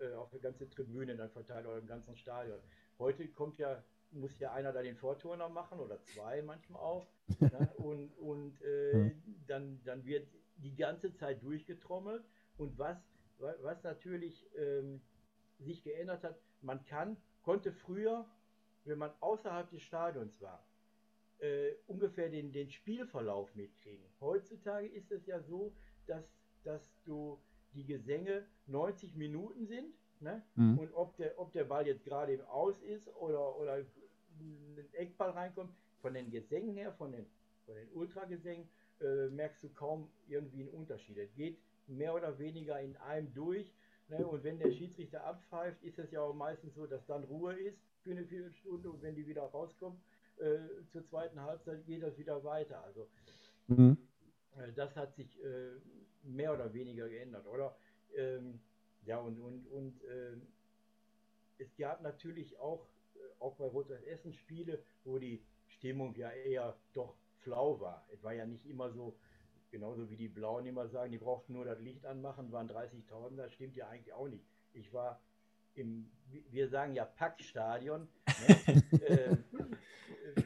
äh, auf der ganze Tribüne dann verteilt oder im ganzen Stadion. Heute kommt ja, muss ja einer da den Vorturner machen oder zwei manchmal auch. (laughs) ne? Und, und äh, Ja. dann, dann wird die ganze Zeit durchgetrommelt. Und was, wa- was natürlich ähm, sich geändert hat, man kann, konnte früher, wenn man außerhalb des Stadions war, äh, ungefähr den, den Spielverlauf mitkriegen. Heutzutage ist es ja so, dass, dass du die Gesänge 90 Minuten sind ne? Mhm. und ob der, ob der Ball jetzt gerade im Aus ist oder, oder ein Eckball reinkommt, von den Gesängen her, von den, von den Ultragesängen, äh, merkst du kaum irgendwie einen Unterschied. Es geht mehr oder weniger in einem durch. Ne? Und wenn der Schiedsrichter abpfeift, ist es ja auch meistens so, dass dann Ruhe ist für eine Viertelstunde und wenn die wieder rauskommen, äh, zur zweiten Halbzeit geht das wieder weiter. Also Mhm. äh, das hat sich äh, mehr oder weniger geändert, oder? Ähm, ja, und, und, und ähm, es gab natürlich auch, äh, auch bei Rot-Weiß Essen Spiele, wo die Stimmung ja eher doch flau war. Es war ja nicht immer so, genauso wie die Blauen immer sagen, die brauchten nur das Licht anmachen, waren 30.000, das stimmt ja eigentlich auch nicht. Ich war im, wir sagen ja Packstadion, ne? (laughs) äh,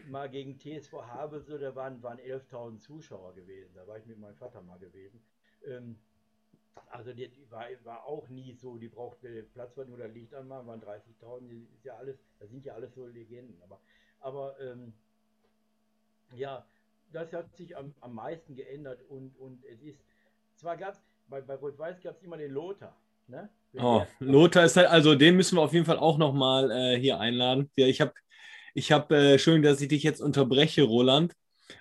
mal gegen TSV Havelse, da waren, waren 11.000 Zuschauer gewesen. Da war ich mit meinem Vater mal gewesen. Ähm, also die, war, war auch nie so, die brauchten den Platz war nur das Licht anmachen, waren 30.000, das ist ja alles, das sind ja alles so Legenden. Aber, aber ähm, ja, das hat sich am, am meisten geändert und, und es ist, zwar gab es, bei, bei Rot-Weiß gab es immer den Lothar. Ne? Oh, der- Lothar ist halt, also den müssen wir auf jeden Fall auch nochmal äh, hier einladen. Ja, ich habe, ich habe, äh, schön, dass ich dich jetzt unterbreche, Roland.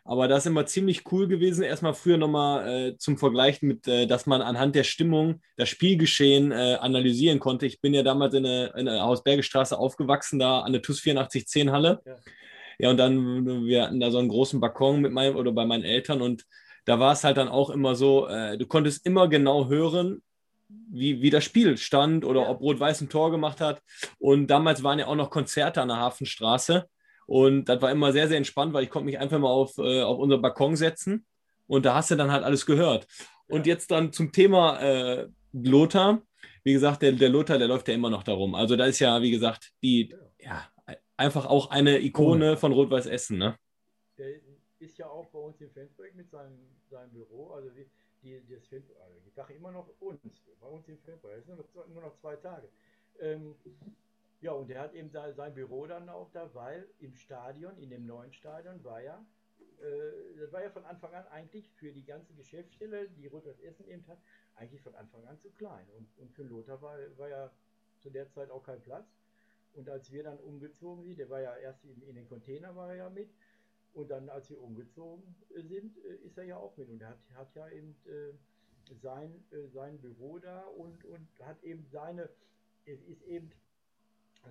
Aber das ist immer ziemlich cool gewesen. Erstmal früher nochmal äh, zum Vergleich mit, äh, dass man anhand der Stimmung das Spielgeschehen äh, analysieren konnte. Ich bin ja damals in der, in der Hausbergestraße aufgewachsen, da an der TUS 8410 Halle. Ja. Ja, und dann, wir hatten da so einen großen Balkon mit meinem oder bei meinen Eltern und da war es halt dann auch immer so, äh, du konntest immer genau hören, wie, wie das Spiel stand oder ob Rot-Weiß ein Tor gemacht hat. Und damals waren ja auch noch Konzerte an der Hafenstraße. Und das war immer sehr, sehr entspannt, weil ich konnte mich einfach mal auf, äh, auf unser Balkon setzen und da hast du dann halt alles gehört. Und jetzt dann zum Thema äh, Lothar. Wie gesagt, der, der Lothar, der läuft ja immer noch darum. Also da ist ja, wie gesagt, die, ja, einfach auch eine Ikone von Rot-Weiß Essen, ne? Der ist ja auch bei uns im Fansprojekt mit seinem, seinem Büro. Also die, die, das Fan, also ich sage immer noch uns, bei uns im Fansprojekt. Es sind nur noch, zwei- nur noch zwei Tage. Ähm, ja, und er hat eben sein, sein Büro dann auch da, weil im Stadion, in dem neuen Stadion, war ja, äh, das war ja von Anfang an eigentlich für die ganze Geschäftsstelle, die Rot-Weiß Essen eben hat, eigentlich von Anfang an zu klein. Und, und für Lothar war, war ja zu der Zeit auch kein Platz. Und als wir dann umgezogen sind, der war ja erst in, in den Container war er ja mit. Und dann, als wir umgezogen äh, sind, äh, ist er ja auch mit. Und er hat, hat ja eben äh, sein, äh, sein Büro da und, und hat eben seine, es ist eben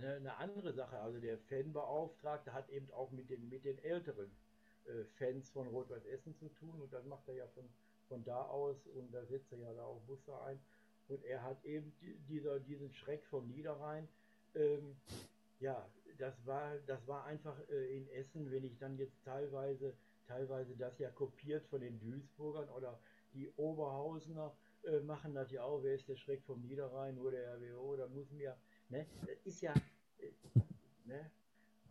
eine, andere Sache. Also der Fanbeauftragte hat eben auch mit den, mit den älteren äh, Fans von Rot-Weiß Essen zu tun. Und das macht er ja von, von da aus und da setzt er ja da auch Busse ein. Und er hat eben die, dieser, diesen Schreck vom Niederrhein, ähm, ja, das war, das war einfach äh, in Essen, wenn ich dann jetzt teilweise, teilweise das ja kopiert von den Duisburgern oder die Oberhausener äh, machen das ja auch, wer ist der Schreck vom Niederrhein, nur der RWO, da muss mir, ne, das ist ja, äh, ne,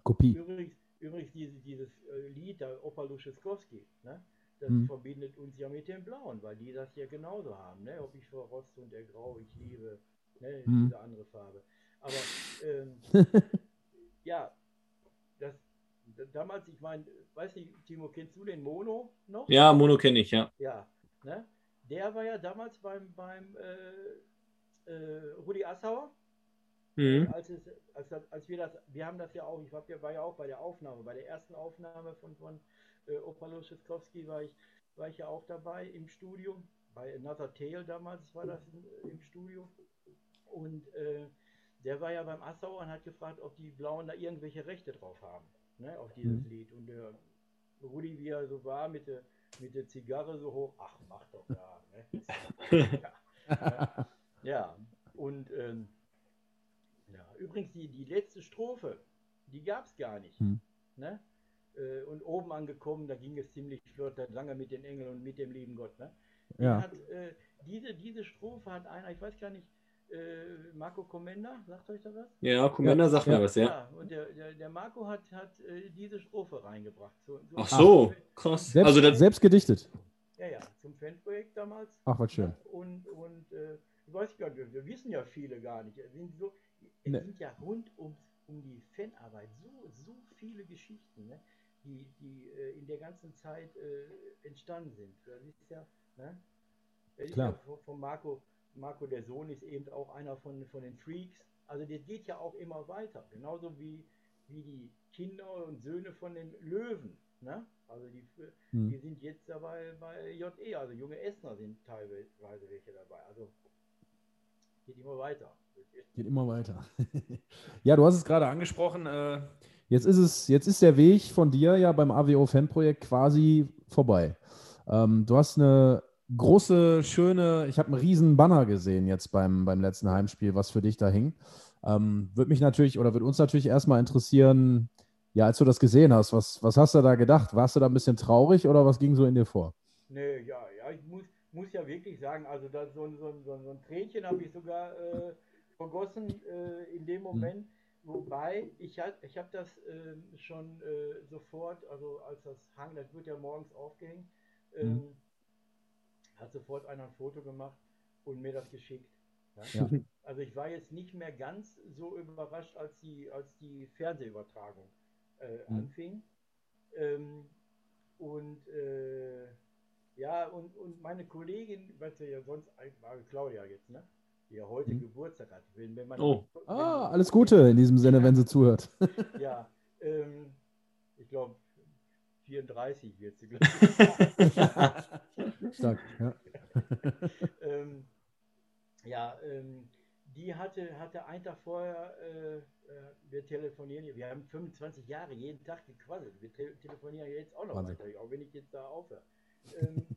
Kopie. Übrigens, übrigens diese, dieses äh, Lied, der Opa Luschewskowski, ne? das Mhm. verbindet uns ja mit den Blauen, weil die das ja genauso haben. Ne? Ob ich vor Rost und der Grau, ich liebe ne? Mhm. diese andere Farbe. Aber ähm, (laughs) ja, das, damals, ich meine, weiß nicht, Timo, kennst du den Mono noch? Ja, Mono kenne ich, ja. Ja, ne? Der war ja damals beim, beim äh, äh, Rudi Assauer Mhm. als, es, als, als wir das, wir haben das ja auch, ich war ja, war ja auch bei der Aufnahme, bei der ersten Aufnahme von, von äh, Opa Luschewskowski war ich, war ich ja auch dabei im Studio, bei Another Tale damals war das in, im Studio. Und äh, der war ja beim Assauer und hat gefragt, ob die Blauen da irgendwelche Rechte drauf haben, ne, auf dieses Mhm. Lied. Und der Rudi, wie er so war, mit der, mit der Zigarre so hoch, ach, mach doch da. Ne? (laughs) ja. ja, und ähm, ja, übrigens, die, die letzte Strophe, die gab es gar nicht. Hm. Ne? Äh, Und oben angekommen, da ging es ziemlich flott, dann lange mit den Engeln und mit dem lieben Gott. Ne? Die Ja. Hat, äh, diese, diese Strophe hat einer, ich weiß gar nicht, äh, Marco Comenda, sagt euch da was? Ja, Commander sagt Ja. mir was, ja. und der, der, der Marco hat, hat äh, diese Strophe reingebracht. So, so Ach so, krass. Selbst, Also das, selbst gedichtet. Ja, ja, zum Fanprojekt damals. Ach, was schön. Und, und äh, ich weiß gar nicht, wir, wir wissen ja viele gar nicht. Sind, so, es Ne. sind ja rund um, um die Fanarbeit so, so viele Geschichten, ne? die, die äh, in der ganzen Zeit äh, entstanden sind. Das ist ja, ne? Klar. von, von Marco, Marco, der Sohn, ist eben auch einer von, von den Freaks. Also das geht ja auch immer weiter. Genauso wie, wie die Kinder und Söhne von den Löwen. Ne? Also die, Hm. die sind jetzt dabei bei JE, also junge Essener sind teilweise welche dabei. Also geht immer weiter. Geht immer weiter. (laughs) ja, du hast es gerade angesprochen. Äh, jetzt ist es, jetzt ist der Weg von dir ja beim AWO-Fanprojekt quasi vorbei. Ähm, du hast eine große, schöne, ich habe einen riesen Banner gesehen jetzt beim, beim letzten Heimspiel, was für dich da hing. Ähm, würde mich natürlich oder würde uns natürlich erstmal interessieren, ja, als du das gesehen hast, was, was hast du da gedacht? Warst du da ein bisschen traurig oder was ging so in dir vor? Nee, ja, ja, ich muss, muss ja wirklich sagen, also da so, ein- so, so, so ein Tränchen habe ich sogar äh, vergossen äh, in dem Moment. Wobei, ich, ich habe das ähm, schon äh, sofort, also als das Hang, das wird ja morgens aufgehängt, ähm, hat sofort einer ein Foto gemacht und mir das geschickt. Ja? Ja. (laughs) Also ich war jetzt nicht mehr ganz so überrascht, als die, als die Fernsehübertragung äh, Mhm. anfing. Ähm, und äh, ja, und, und meine Kollegin, was ja sonst eigentlich war Claudia jetzt, ne? Die ja heute Mhm. Geburtstag hat. Wenn, wenn man, Oh. wenn, Ah, alles Gute in diesem Sinne, wenn sie zuhört. (laughs) Ja, ähm, ich glaube 34 wird sie, glaube ich. (laughs) Stark, ja. (laughs) ähm, ja, ähm, die hatte, hatte einen Tag vorher, äh, äh, wir telefonieren, hier- wir haben 25 Jahre jeden Tag gequasselt. Wir te telefonieren jetzt auch noch Wahnsinn. weiter, auch wenn ich jetzt da aufhöre. Ähm,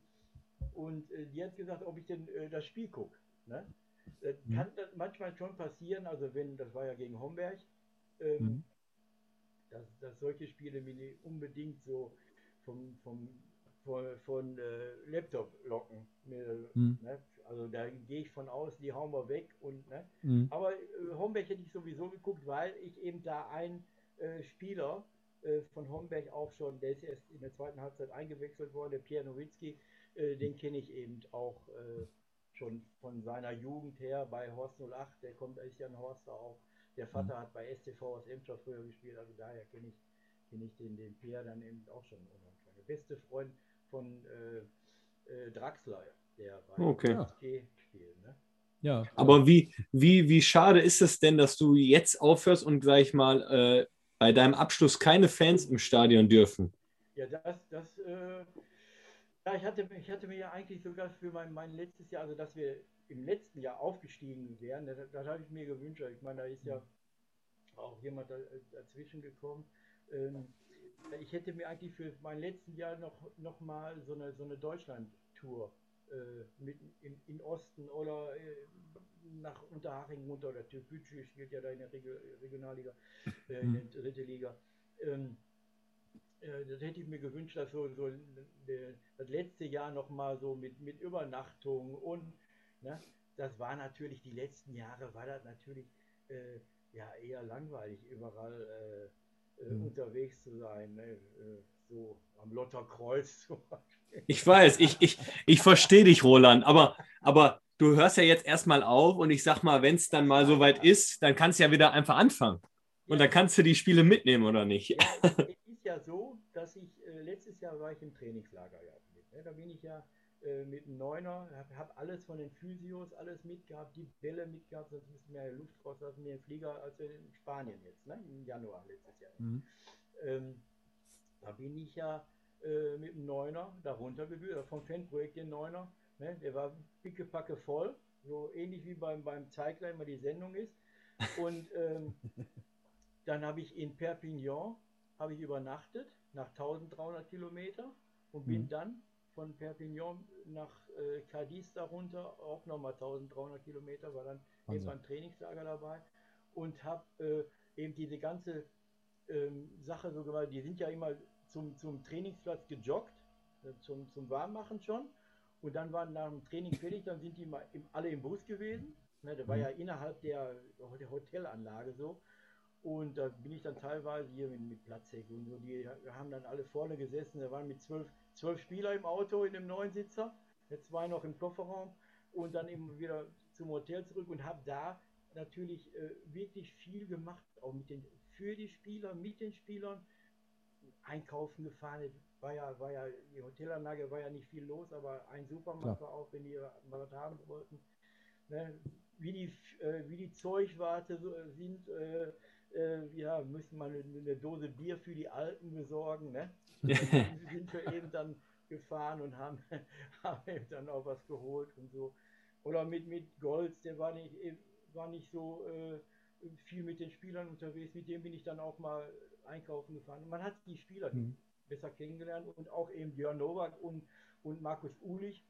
und äh, die hat gesagt, ob ich denn äh, das Spiel gucke. Ne? Das Mhm. kann das manchmal schon passieren, also wenn, das war ja gegen Homberg, ähm, Mhm. dass, dass solche Spiele mir nicht unbedingt so vom, vom von, von äh, Laptop-Locken. Mhm. Ne? Also da gehe ich von aus, die hauen wir weg. Und, ne? Mhm. Aber äh, Homberg hätte ich sowieso geguckt, weil ich eben da einen äh, Spieler äh, von Homberg auch schon, der ist erst in der zweiten Halbzeit eingewechselt worden, der Pierre Nowitzki, äh, den kenne ich eben auch äh, schon von seiner Jugend her bei Horst 08, der kommt, ist ja ein Horster auch. Der Vater hat bei STV aus Emscher früher gespielt, also daher kenne ich, kenn ich den, den Pierre dann eben auch schon. Der beste Freund von äh, äh, Draxler, der bei Okay. HSG spielt. Ne? Ja, Aber wie, wie, wie schade ist es denn, dass du jetzt aufhörst und, sag ich mal, äh, bei deinem Abschluss keine Fans im Stadion dürfen? Ja, das, das, äh, ja, ich hatte, ich hatte mir ja eigentlich sogar für mein, mein letztes Jahr, also dass wir im letzten Jahr aufgestiegen wären, das, das habe ich mir gewünscht. Ich meine, da ist ja auch jemand da, dazwischen gekommen. Ähm, ich hätte mir eigentlich für mein letztes Jahr noch, noch mal so eine, so eine Deutschland-Tour äh, mit in, in Osten oder äh, nach Unterhaching runter oder Türkgücü spielt ja da in der Regio Regionalliga, äh, in der dritte Liga. Ähm, äh, das hätte ich mir gewünscht, dass so, so de, das letzte Jahr noch mal so mit, mit Übernachtung und ne, das war natürlich die letzten Jahre war das natürlich äh, ja eher langweilig überall äh, Mhm. unterwegs zu sein, ne? So am Lotterkreuz zum Beispiel. Ich weiß, ich, ich, ich verstehe dich, Roland, aber, aber du hörst ja jetzt erstmal auf und ich sag mal, wenn es dann mal soweit ist, dann kannst du ja wieder einfach anfangen. Und dann kannst du die Spiele mitnehmen, oder nicht? Es ist ja so, dass ich äh, letztes Jahr war ich im Trainingslager ja mit. Ne? Da bin ich ja äh, mit einem Neuner, habe hab alles von den Physios, alles mitgehabt, die Bälle mitgehabt, sonst müssen wir ja Luft rauslassen, wir im Flieger, als in Spanien jetzt, ne? im Januar letztes Jahr. Mhm. Ähm, da bin ich ja äh, mit dem Neuner da runtergedüst, vom Fanprojekt den Neuner, ne? der war pickepacke voll, so ähnlich wie beim, beim Zeigler immer die Sendung ist. Und ähm, (laughs) dann habe ich in Perpignan habe ich übernachtet nach 1300 Kilometer und bin Mhm. dann von Perpignan nach äh, Cadiz darunter, auch nochmal 1300 Kilometer, war dann Wahnsinn. eben ein Trainingslager dabei und habe äh, eben diese ganze ähm, Sache so gemacht. Die sind ja immer zum, zum Trainingsplatz gejoggt, äh, zum, zum Warmmachen schon. Und dann waren nach dem Training fertig, dann sind die mal im, alle im Bus gewesen. Ne, der war Mhm. ja innerhalb der, der Hotelanlage so. Und da bin ich dann teilweise hier mit, mit Platzheck und so, die haben dann alle vorne gesessen, da waren mit zwölf, zwölf Spieler im Auto in dem neuen Sitzer, jetzt zwei noch im Kofferraum und dann eben wieder zum Hotel zurück und habe da natürlich äh, wirklich viel gemacht, auch mit den, für die Spieler, mit den Spielern, einkaufen gefahren, war ja, war ja, die Hotelanlage war ja nicht viel los, aber ein Supermarkt Klar. war auch, wenn die mal was haben wollten. Ne? Wie die, äh, wie die Zeugwarte so, äh, sind, äh, äh, ja, müssen wir eine, eine Dose Bier für die Alten besorgen, ne? (laughs) Sind wir eben dann gefahren und haben, (laughs) haben eben dann auch was geholt und so. Oder mit, mit Golds, der war nicht, war nicht so äh, viel mit den Spielern unterwegs, mit dem bin ich dann auch mal einkaufen gefahren. Man hat die Spieler Mhm. besser kennengelernt und auch eben Björn Nowak und, und Markus Ulich.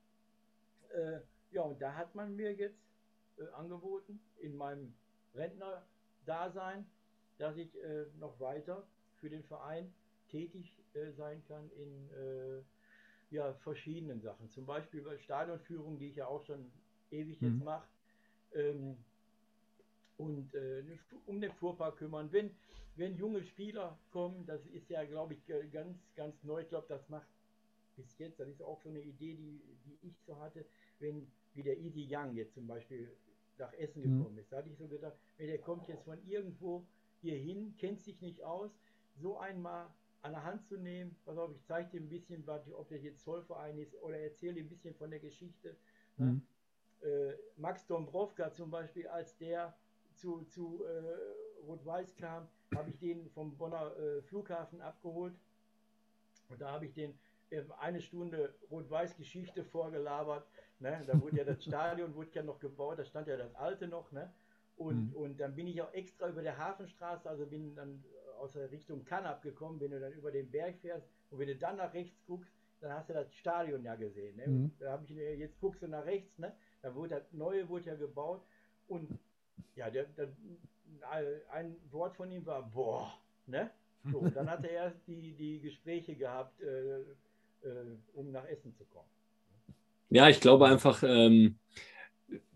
Äh, ja, und da hat man mir jetzt äh, angeboten, in meinem Rentner-Dasein, dass ich äh, noch weiter für den Verein tätig äh, sein kann in äh, ja, verschiedenen Sachen. Zum Beispiel bei Stadionführung, die ich ja auch schon ewig jetzt Mhm. mache. Ähm, und äh, um den Fuhrpark kümmern. Wenn, wenn junge Spieler kommen, das ist ja, glaube ich, ganz, ganz neu. Ich glaube, das macht bis jetzt, das ist auch so eine Idee, die, die ich so hatte, wenn wie der Easy Young jetzt zum Beispiel nach Essen Mhm. gekommen ist. Da hatte ich so gedacht, wenn der kommt jetzt von irgendwo hier hin, kennt sich nicht aus, so einmal an der Hand zu nehmen, pass auf, ich zeige dir ein bisschen, was, ob der jetzt Zollverein ist oder erzähle dir ein bisschen von der Geschichte. ne? Mhm. äh, Max Dombrovka zum Beispiel, als der zu, zu äh, Rot-Weiß kam, habe ich den vom Bonner äh, Flughafen abgeholt. Und da habe ich den äh, eine Stunde Rot-Weiß-Geschichte vorgelabert. Ne? Da wurde ja das (laughs) Stadion wurde ja noch gebaut, da stand ja das alte noch. Ne? Und, Mhm. und dann bin ich auch extra über der Hafenstraße, also bin dann aus der Richtung Kannab gekommen, wenn du dann über den Berg fährst und wenn du dann nach rechts guckst, dann hast du das Stadion ja gesehen. Ne? Mhm. Da habe ich äh, jetzt guckst du nach rechts, ne? Da wurde das neue wurde ja gebaut und ja, der, der, ein Wort von ihm war boah, ne? So, dann hat er erst die, die Gespräche gehabt äh, äh, um nach Essen zu kommen. Ja, ich glaube einfach, ähm,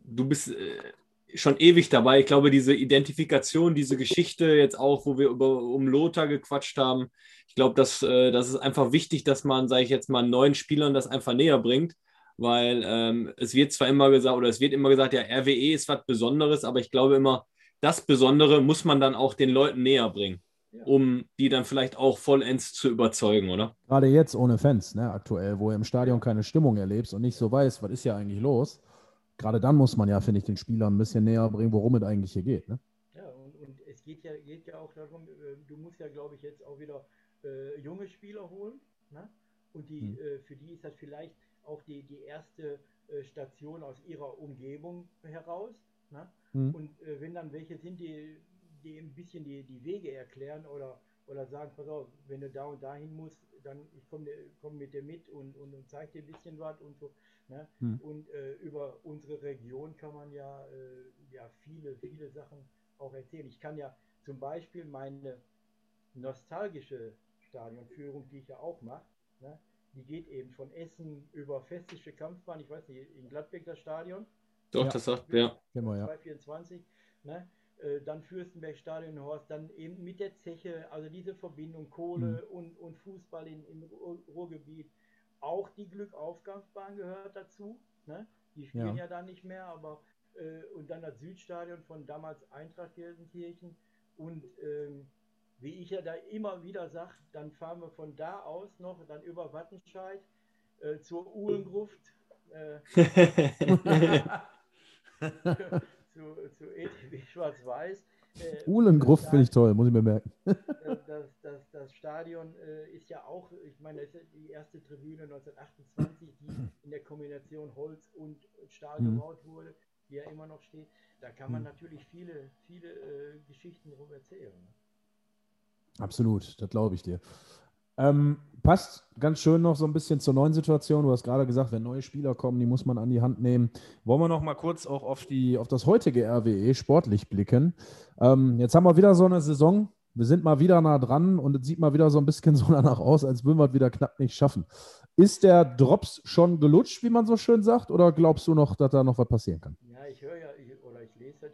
du bist äh, schon ewig dabei. Ich glaube, diese Identifikation, diese Geschichte jetzt auch, wo wir über, um Lothar gequatscht haben, ich glaube, dass, äh, das ist einfach wichtig, dass man, sage ich jetzt mal, neuen Spielern das einfach näher bringt, weil ähm, es wird zwar immer gesagt, oder es wird immer gesagt, ja, RWE ist was Besonderes, aber ich glaube immer, das Besondere muss man dann auch den Leuten näher bringen, Ja. um die dann vielleicht auch vollends zu überzeugen, oder? Gerade jetzt ohne Fans, ne, aktuell, wo du im Stadion keine Stimmung erlebst und nicht so weißt, was ist ja eigentlich los. Gerade dann muss man ja, finde ich, den Spielern ein bisschen näher bringen, worum es eigentlich hier geht. Ne? Ja, und, und es geht ja, geht ja auch darum, äh, du musst ja, glaube ich, jetzt auch wieder äh, junge Spieler holen. Ne? Und die, Mhm. äh, für die ist das vielleicht auch die, die erste äh, Station aus ihrer Umgebung heraus. Ne? Mhm. Und äh, wenn dann welche sind, die, die ein bisschen die, die Wege erklären oder, oder sagen, pass auf, wenn du da und dahin musst, dann ich komme komm mit dir mit und, und, und zeig dir ein bisschen was und so. Ne? Mhm. Und äh, über unsere Region kann man ja, äh, ja viele, viele Sachen auch erzählen. Ich kann ja zum Beispiel meine nostalgische Stadionführung, die ich ja auch mache, ne? Die geht eben von Essen über Festische Kampfbahn, ich weiß nicht, in Gladbeck das Stadion, Doch, Ja. das sagt, ja. Kennen wir ja. 224, ne? Äh, dann Fürstenberg-Stadion Horst, dann eben mit der Zeche, also diese Verbindung Kohle und, und Fußball in, im Ruhr- Ruhrgebiet. Auch die Glückaufgangsbahn gehört dazu. Ne? Die spielen Ja. ja, da nicht mehr, aber äh, und dann das Südstadion von damals Eintracht Gelsenkirchen. Und ähm, wie ich ja da immer wieder sage, dann fahren wir von da aus noch, dann über Wattenscheid äh, zur Uhlengruft. Äh, (laughs) zu, zu ETW Schwarz-Weiß. Äh, Uhlengruft finde ich toll, muss ich mir merken. Stadion- Das, das, das Stadion äh, ist ja auch, ich meine, das ist die erste Tribüne 1928, die in der Kombination Holz und Stahl Mhm. gebaut wurde, die ja immer noch steht. Da kann man Mhm. natürlich viele, viele äh, Geschichten drum erzählen. Absolut, das glaube ich dir. Ähm, passt ganz schön noch so ein bisschen zur neuen Situation. Du hast gerade gesagt, wenn neue Spieler kommen, die muss man an die Hand nehmen. Wollen wir noch mal kurz auch auf, die, auf das heutige RWE sportlich blicken? Ähm, jetzt haben wir wieder so eine Saison. Wir sind mal wieder nah dran und es sieht mal wieder so ein bisschen (laughs) so danach aus, als würden wir es wieder knapp nicht schaffen. Ist der Drops schon gelutscht, wie man so schön sagt, oder glaubst du noch, dass da noch was passieren kann? Ja, ich höre ja,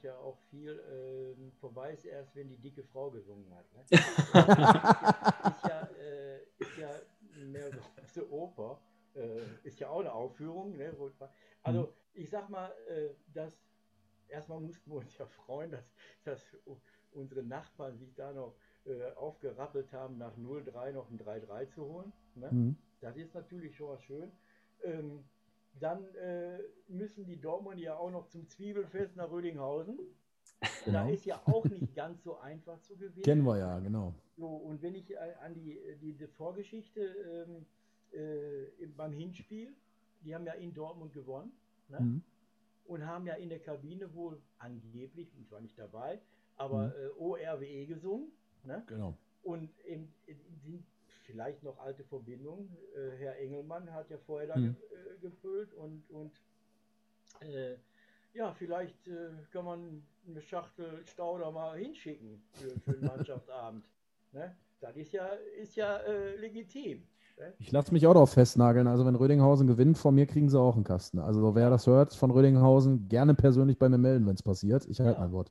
das ja auch viel, ähm, vorbei ist erst, wenn die dicke Frau gesungen hat. Ne? (laughs) ist, ja, äh, ist ja eine große Oper, äh, ist ja auch eine Aufführung. Ne? Also ich sag mal, äh, dass erstmal mussten wir uns ja freuen, dass, dass unsere Nachbarn sich da noch äh, aufgerappelt haben, nach 0-3 noch ein 3-3 zu holen. Ne? Mhm. Das ist natürlich schon mal schön. Ähm, dann äh, müssen die Dortmunder ja auch noch zum Zwiebelfest nach Rödinghausen. Da Genau. ist ja auch nicht ganz so einfach zu gewinnen. Kennen wir ja, genau. So, und wenn ich äh, an die, die, die Vorgeschichte ähm, äh, im- beim Hinspiel, die haben ja in Dortmund gewonnen ne? Mhm. und haben ja in der Kabine wohl angeblich, ich war nicht dabei, aber Mhm. äh, ORWE gesungen. Ne? Genau. Und eben, äh, sind vielleicht noch alte Verbindungen. Äh, Herr Engelmann hat ja vorher da Mhm. ge äh, gepölt und, und äh, ja, vielleicht äh, kann man eine Schachtel Stauder mal hinschicken für, für den (laughs) Mannschaftsabend. Ne? Das ist ja, ist ja äh, legitim. Ne? Ich lasse mich auch darauf festnageln. Also, wenn Rödinghausen gewinnt, von mir kriegen sie auch einen Kasten. Also, wer das hört von Rödinghausen, gerne persönlich bei mir melden, wenn es passiert. Ich halte Ja. mein Wort.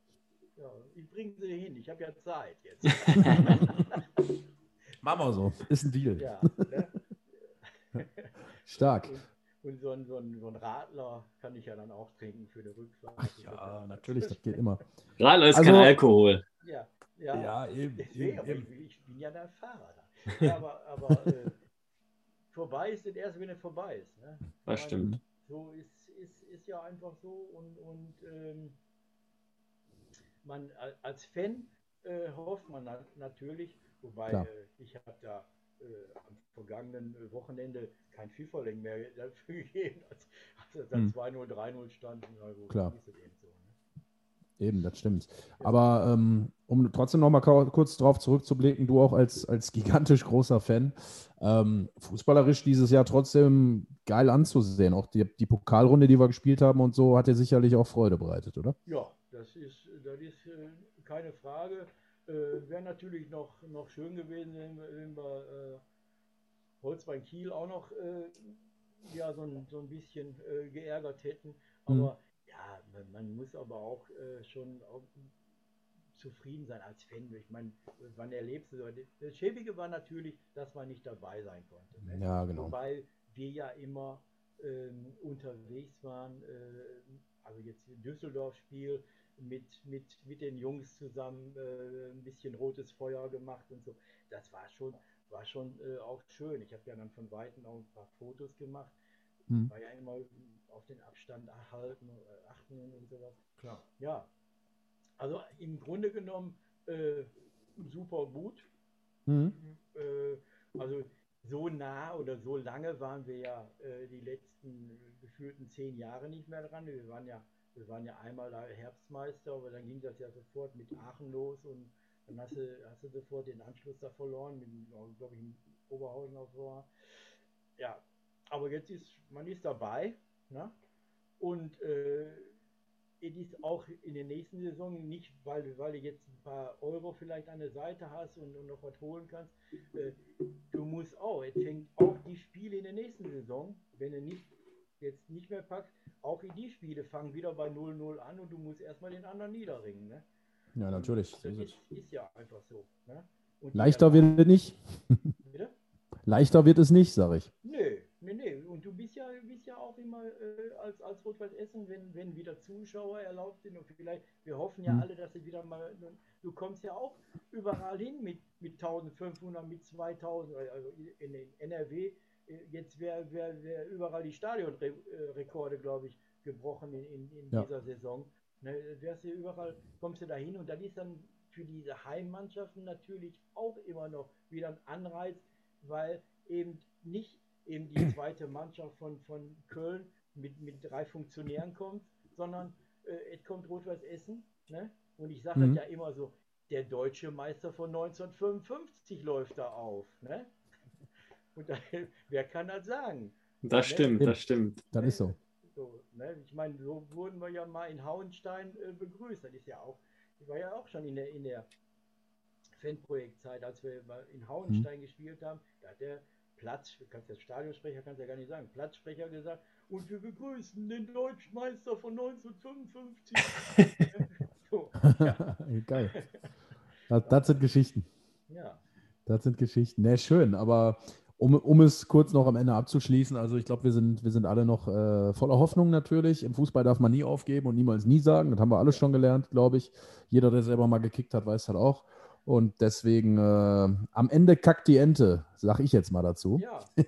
Ja, ich bringe sie hin. Ich habe ja Zeit jetzt. (laughs) Machen wir so. (laughs) Ist ein Deal. ja, ne? (laughs) Stark. Und, und so, ein, so, ein, so ein Radler kann ich ja dann auch trinken für die Rückfahrt. Ja, natürlich, das geht immer. Radler ist Also- kein Alkohol. Ja, ja. Ja, eben, Deswegen, eben. Ich, ich bin ja der Fahrer da. Ja, aber aber äh, (laughs) vorbei ist es erst, wenn es vorbei ist. Ne? Das stimmt. So ist, ist, ist ja einfach so und, und ähm, man al- als Fan äh, hofft man na natürlich, wobei Klar. äh, ich habe da äh, am vergangenen Wochenende kein Pfifferling mehr (laughs) dafür gegeben, als, als es dann Hm. 2-0, 3-0 stand. Na gut, Klar. eben so, ne? Eben, das stimmt. Aber ähm, um trotzdem noch mal kau- kurz drauf zurückzublicken, du auch als, als (laughs) gigantisch großer Fan, ähm, fußballerisch dieses Jahr trotzdem geil anzusehen. Auch die, die Pokalrunde, die wir gespielt haben und so, hat dir sicherlich auch Freude bereitet, oder? Ja, das ist, das ist äh, keine Frage. Äh, Wäre natürlich noch, noch schön gewesen, wenn wir, wenn wir Holzbein Kiel auch noch äh, ja, so, ein, so ein bisschen äh, geärgert hätten. Aber mhm. ja, man, man, muss aber auch äh, schon auch zufrieden sein als Fan. Ich meine, wann erlebst du so? Das Schäbige war natürlich, dass man nicht dabei sein konnte. Ne? Ja, genau. Wobei wir ja immer ähm, unterwegs waren, äh, also jetzt Düsseldorf-Spiel mit, mit, mit den Jungs zusammen äh, ein bisschen rotes Feuer gemacht und so. Das war schon, war schon äh, auch schön. Ich habe ja dann von Weitem auch ein paar Fotos gemacht. Hm. War ja immer auf den Abstand erhalten, äh, achten und sowas. Klar. Ja. Also im Grunde genommen äh, super gut. Mhm. Äh, also so nah oder so lange waren wir ja äh, die letzten gefühlten zehn Jahre nicht mehr dran. Wir waren ja, wir waren ja einmal Herbstmeister, aber dann ging das ja sofort mit Aachen los und dann hast du, hast du sofort den Anschluss da verloren, mit, glaube ich, Oberhausen auch so. Ja, aber jetzt ist, man ist dabei, ne? Und äh, es ist auch in der nächsten Saison nicht, weil, weil du jetzt ein paar Euro vielleicht an der Seite hast und, und noch was holen kannst. Äh, du musst auch, es fängt auch die Spiele in der nächsten Saison, wenn du nicht jetzt nicht mehr packst, auch in die Spiele fangen wieder bei 0-0 an und du musst erstmal den anderen niederringen. Ne? Ja, natürlich. Das ist, ist, ja einfach so. Ne? Leichter wird es nicht. Bitte? Leichter wird es nicht, sage ich. Nö, nee, nee. Und du bist ja, bist ja auch immer äh, als, als Rot-Weiß Essen, wenn, wenn wieder Zuschauer erlaubt sind und vielleicht, wir hoffen ja hm. alle, dass sie wieder mal, du kommst ja auch überall hin mit, mit 1500, mit 2000, also in den NRW, jetzt wäre wär, wär überall die Stadionrekorde, glaube ich, gebrochen in, in, in ja. dieser Saison. Ne, wärst du überall, kommst du da hin und dann ist dann für diese Heimmannschaften natürlich auch immer noch wieder ein Anreiz, weil eben nicht eben die (clears throat) zweite Mannschaft von, von Köln mit, mit drei Funktionären kommt, sondern äh, es kommt Rot-Weiß Essen. Ne? Und ich sage mhm. das ja immer so, der deutsche Meister von 1955 läuft da auf. Ne? Und da, (laughs) wer kann das sagen? Das ne? stimmt, das stimmt. Das ist so. so ne? Ich meine, so wurden wir ja mal in Hauenstein äh, begrüßt. Das ist ja auch, ich war ja auch schon in der, in der Fanprojektzeit, als wir in Hauenstein mhm. gespielt haben, da hat der Platz, kannst jetzt Stadionsprecher kannst ja gar nicht sagen, Platzsprecher gesagt, und wir begrüßen den Deutschmeister von 1955. (laughs) so, ja. Geil. Das, das, sind Geschichten. Ja. Das sind Geschichten. Ne, schön, aber um, um es kurz noch am Ende abzuschließen, also ich glaube, wir sind, wir sind alle noch äh, voller Hoffnung natürlich. Im Fußball darf man nie aufgeben und niemals nie sagen. Das haben wir alle schon gelernt, glaube ich. Jeder, der selber mal gekickt hat, weiß das auch. Und deswegen äh, am Ende kackt die Ente, sag ich jetzt mal dazu. Ja. (laughs)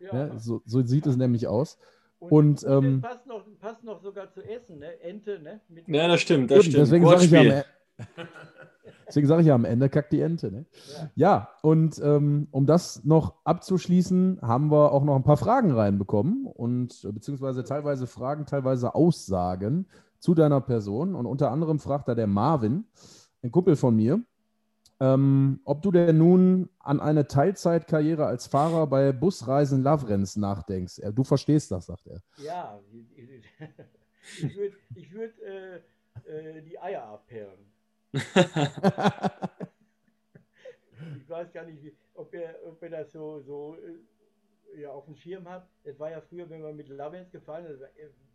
ja. ja so, so, sieht es nämlich aus. Und, und ähm, passt, noch, passt noch sogar zu Essen, ne? Ente, ne? Mit ja, das stimmt, das stimmt. Deswegen sage ich, ja (laughs) deswegen sag ich ja am Ende kackt die Ente. Ne? Ja. ja, und ähm, um das noch abzuschließen, haben wir auch noch ein paar Fragen reinbekommen und beziehungsweise teilweise Fragen, teilweise Aussagen zu deiner Person. Und unter anderem fragt da der Marvin, ein Kumpel von mir, ähm, ob du denn nun an eine Teilzeitkarriere als Fahrer bei Busreisen Lavrenz nachdenkst. Du verstehst das, sagt er. Ja, (laughs) ich würde ich würd, äh, äh, die Eier abperren. Ich weiß gar nicht, ob, er, ob er das so, so äh, ja, auf dem Schirm hat. Es war ja früher, wenn man mit Lavrenz gefahren ist,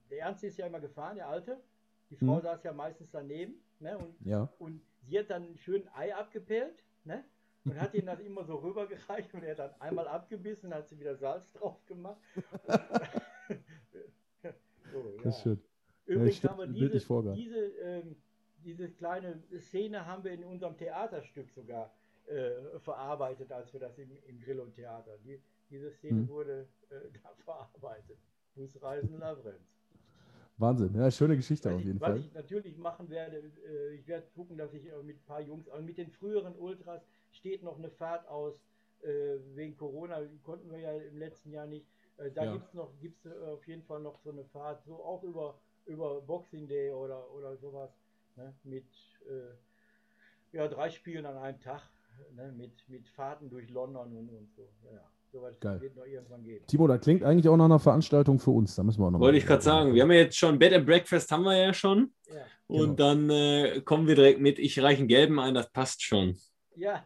der Ernst ist ja immer gefahren, der Alte. Die Frau hm. saß ja meistens daneben. Ne? Und, ja. und sie hat dann ein schönes Ei abgepellt, ne? Und hat ihn dann immer so rübergereicht und er hat dann einmal abgebissen, hat sie wieder Salz (laughs) drauf gemacht. (laughs) so, ja. Das ist schön. Übrigens ja, haben wir diese, diese, ähm, diese kleine Szene haben wir in unserem Theaterstück sogar äh, verarbeitet, als wir das im, im Grill und Theater. Die, diese Szene hm. wurde äh, (laughs) da verarbeitet. Busreisen Lavrenz. Wahnsinn, ja, schöne Geschichte was auf jeden ich, Fall. Was ich natürlich machen werde, äh, ich werde gucken, dass ich mit ein paar Jungs, also mit den früheren Ultras steht noch eine Fahrt aus, äh, wegen Corona konnten wir ja im letzten Jahr nicht. Äh, da ja. gibt es noch, gibt's auf jeden Fall noch so eine Fahrt, so auch über, über Boxing Day oder, oder sowas, ne, mit ja, drei Spielen an einem Tag, ne, mit, mit Fahrten durch London und, und so. Ja. Soweit wird noch irgendwann geben. Timo, das klingt eigentlich auch nach einer Veranstaltung für uns. Da müssen wir auch noch Wollte ich gerade sagen, wir haben ja jetzt schon Bed and Breakfast haben wir ja schon. Ja. Und genau. dann äh, kommen wir direkt mit, ich reiche einen gelben ein, das passt schon. Ja.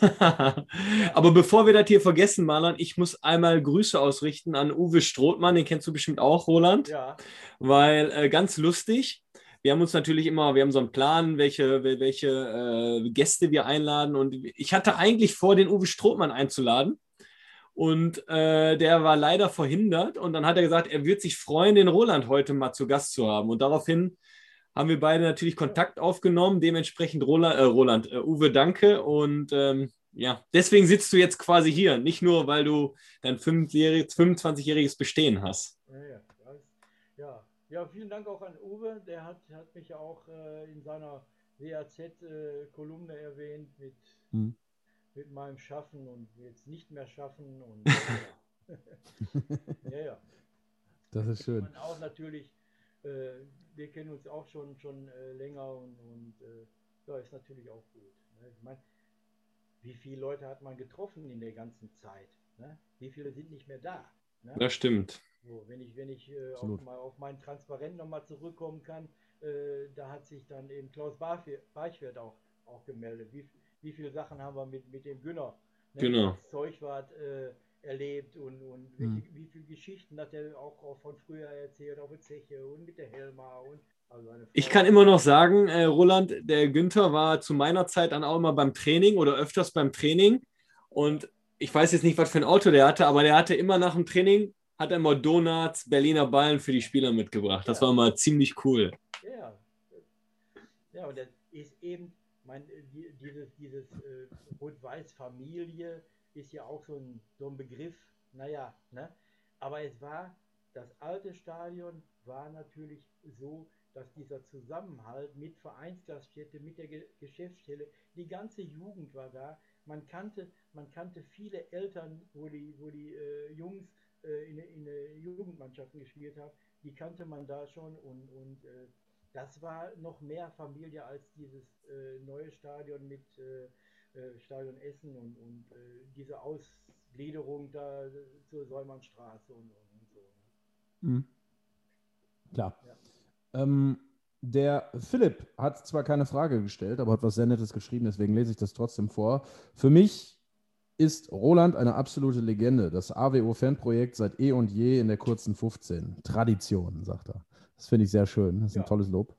(laughs) Aber bevor wir das hier vergessen, Marlon, ich muss einmal Grüße ausrichten an Uwe Strothmann, den kennst du bestimmt auch, Roland. Ja. Weil äh, ganz lustig. Wir haben uns natürlich immer, wir haben so einen Plan, welche, welche äh, Gäste wir einladen. Und ich hatte eigentlich vor, den Uwe Strothmann einzuladen. Und äh, der war leider verhindert. Und dann hat er gesagt, er wird sich freuen, den Roland heute mal zu Gast zu haben. Und daraufhin haben wir beide natürlich Kontakt aufgenommen. Dementsprechend Roland, äh, Roland äh, Uwe, danke. Und ähm, ja, deswegen sitzt du jetzt quasi hier. Nicht nur, weil du dein 25-jähriges Bestehen hast. Ja, ja. ja. Ja, vielen Dank auch an Uwe. Der hat, hat mich ja auch äh, in seiner WAZ-Kolumne äh, erwähnt mit, hm. mit meinem Schaffen und jetzt nicht mehr schaffen. Und, (laughs) (laughs) ja, ja. Das ist schön. Und auch natürlich äh, wir kennen uns auch schon, schon äh, länger und, und äh, ja, ist natürlich auch gut. Ne? Ich meine, wie viele Leute hat man getroffen in der ganzen Zeit? Ne? Wie viele sind nicht mehr da? Ne? Das stimmt. So, wenn ich, wenn ich äh, auf, mal, auf meinen Transparent nochmal zurückkommen kann, äh, da hat sich dann eben Klaus Beichwert auch, auch gemeldet. Wie, wie viele Sachen haben wir mit, mit dem Günner? Ne? Genau. Das Zeugwart äh, erlebt und, und hm. wie, wie viele Geschichten hat er auch, auch von früher erzählt, auf der Zeche und mit der Helma und also ich kann immer noch sagen, äh, Roland, der Günther war zu meiner Zeit dann auch immer beim Training oder öfters beim Training und ich weiß jetzt nicht, was für ein Auto der hatte, aber der hatte immer nach dem Training, hat er immer Donuts, Berliner Ballen für die Spieler mitgebracht. Das ja. war mal ziemlich cool. Ja, ja und das ist eben, mein, dieses, dieses äh, Rot-Weiß-Familie, ist ja auch so ein, so ein Begriff, naja, ne? aber es war, das alte Stadion war natürlich so, dass dieser Zusammenhalt mit Vereinsgaststätte, mit der Ge Geschäftsstelle, die ganze Jugend war da. Man kannte, man kannte viele Eltern, wo die, wo die äh, Jungs in, in äh, Jugendmannschaften gespielt haben, die kannte man da schon und, und äh, das war noch mehr Familie als dieses äh, neue Stadion mit äh, äh, Stadion Essen und, und äh, diese Ausgliederung da zur Säumannstraße und, und so. Ne? Mhm. Klar. Ja. Ähm, der Philipp hat zwar keine Frage gestellt, aber hat was sehr Nettes geschrieben, deswegen lese ich das trotzdem vor. Für mich ist Roland eine absolute Legende. Das AWO-Fanprojekt seit eh und je in der kurzen 15. Tradition, sagt er. Das finde ich sehr schön. Das ist ja. ein tolles Lob.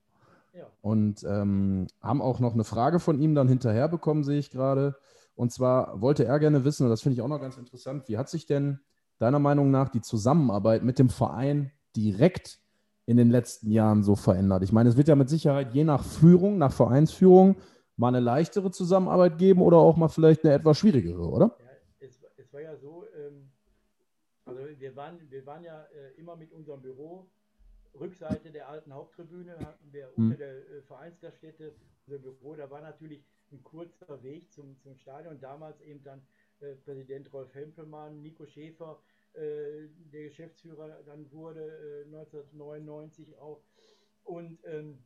Und ähm, haben auch noch eine Frage von ihm dann hinterher bekommen, sehe ich gerade. Und zwar wollte er gerne wissen, und das finde ich auch noch ganz interessant, wie hat sich denn deiner Meinung nach die Zusammenarbeit mit dem Verein direkt in den letzten Jahren so verändert? Ich meine, es wird ja mit Sicherheit je nach Führung, nach Vereinsführung, mal eine leichtere Zusammenarbeit geben oder auch mal vielleicht eine etwas schwierigere, oder? Ja, es, es war ja so, ähm, also wir waren, wir waren ja äh, immer mit unserem Büro Rückseite der alten Haupttribüne hatten wir mhm. unter der äh, Vereinsgaststätte unser Büro. Da war natürlich ein kurzer Weg zum, zum Stadion. Damals eben dann äh, Präsident Rolf Hempelmann, Nico Schäfer, äh, der Geschäftsführer dann wurde, 1999 äh, auch. Und ähm,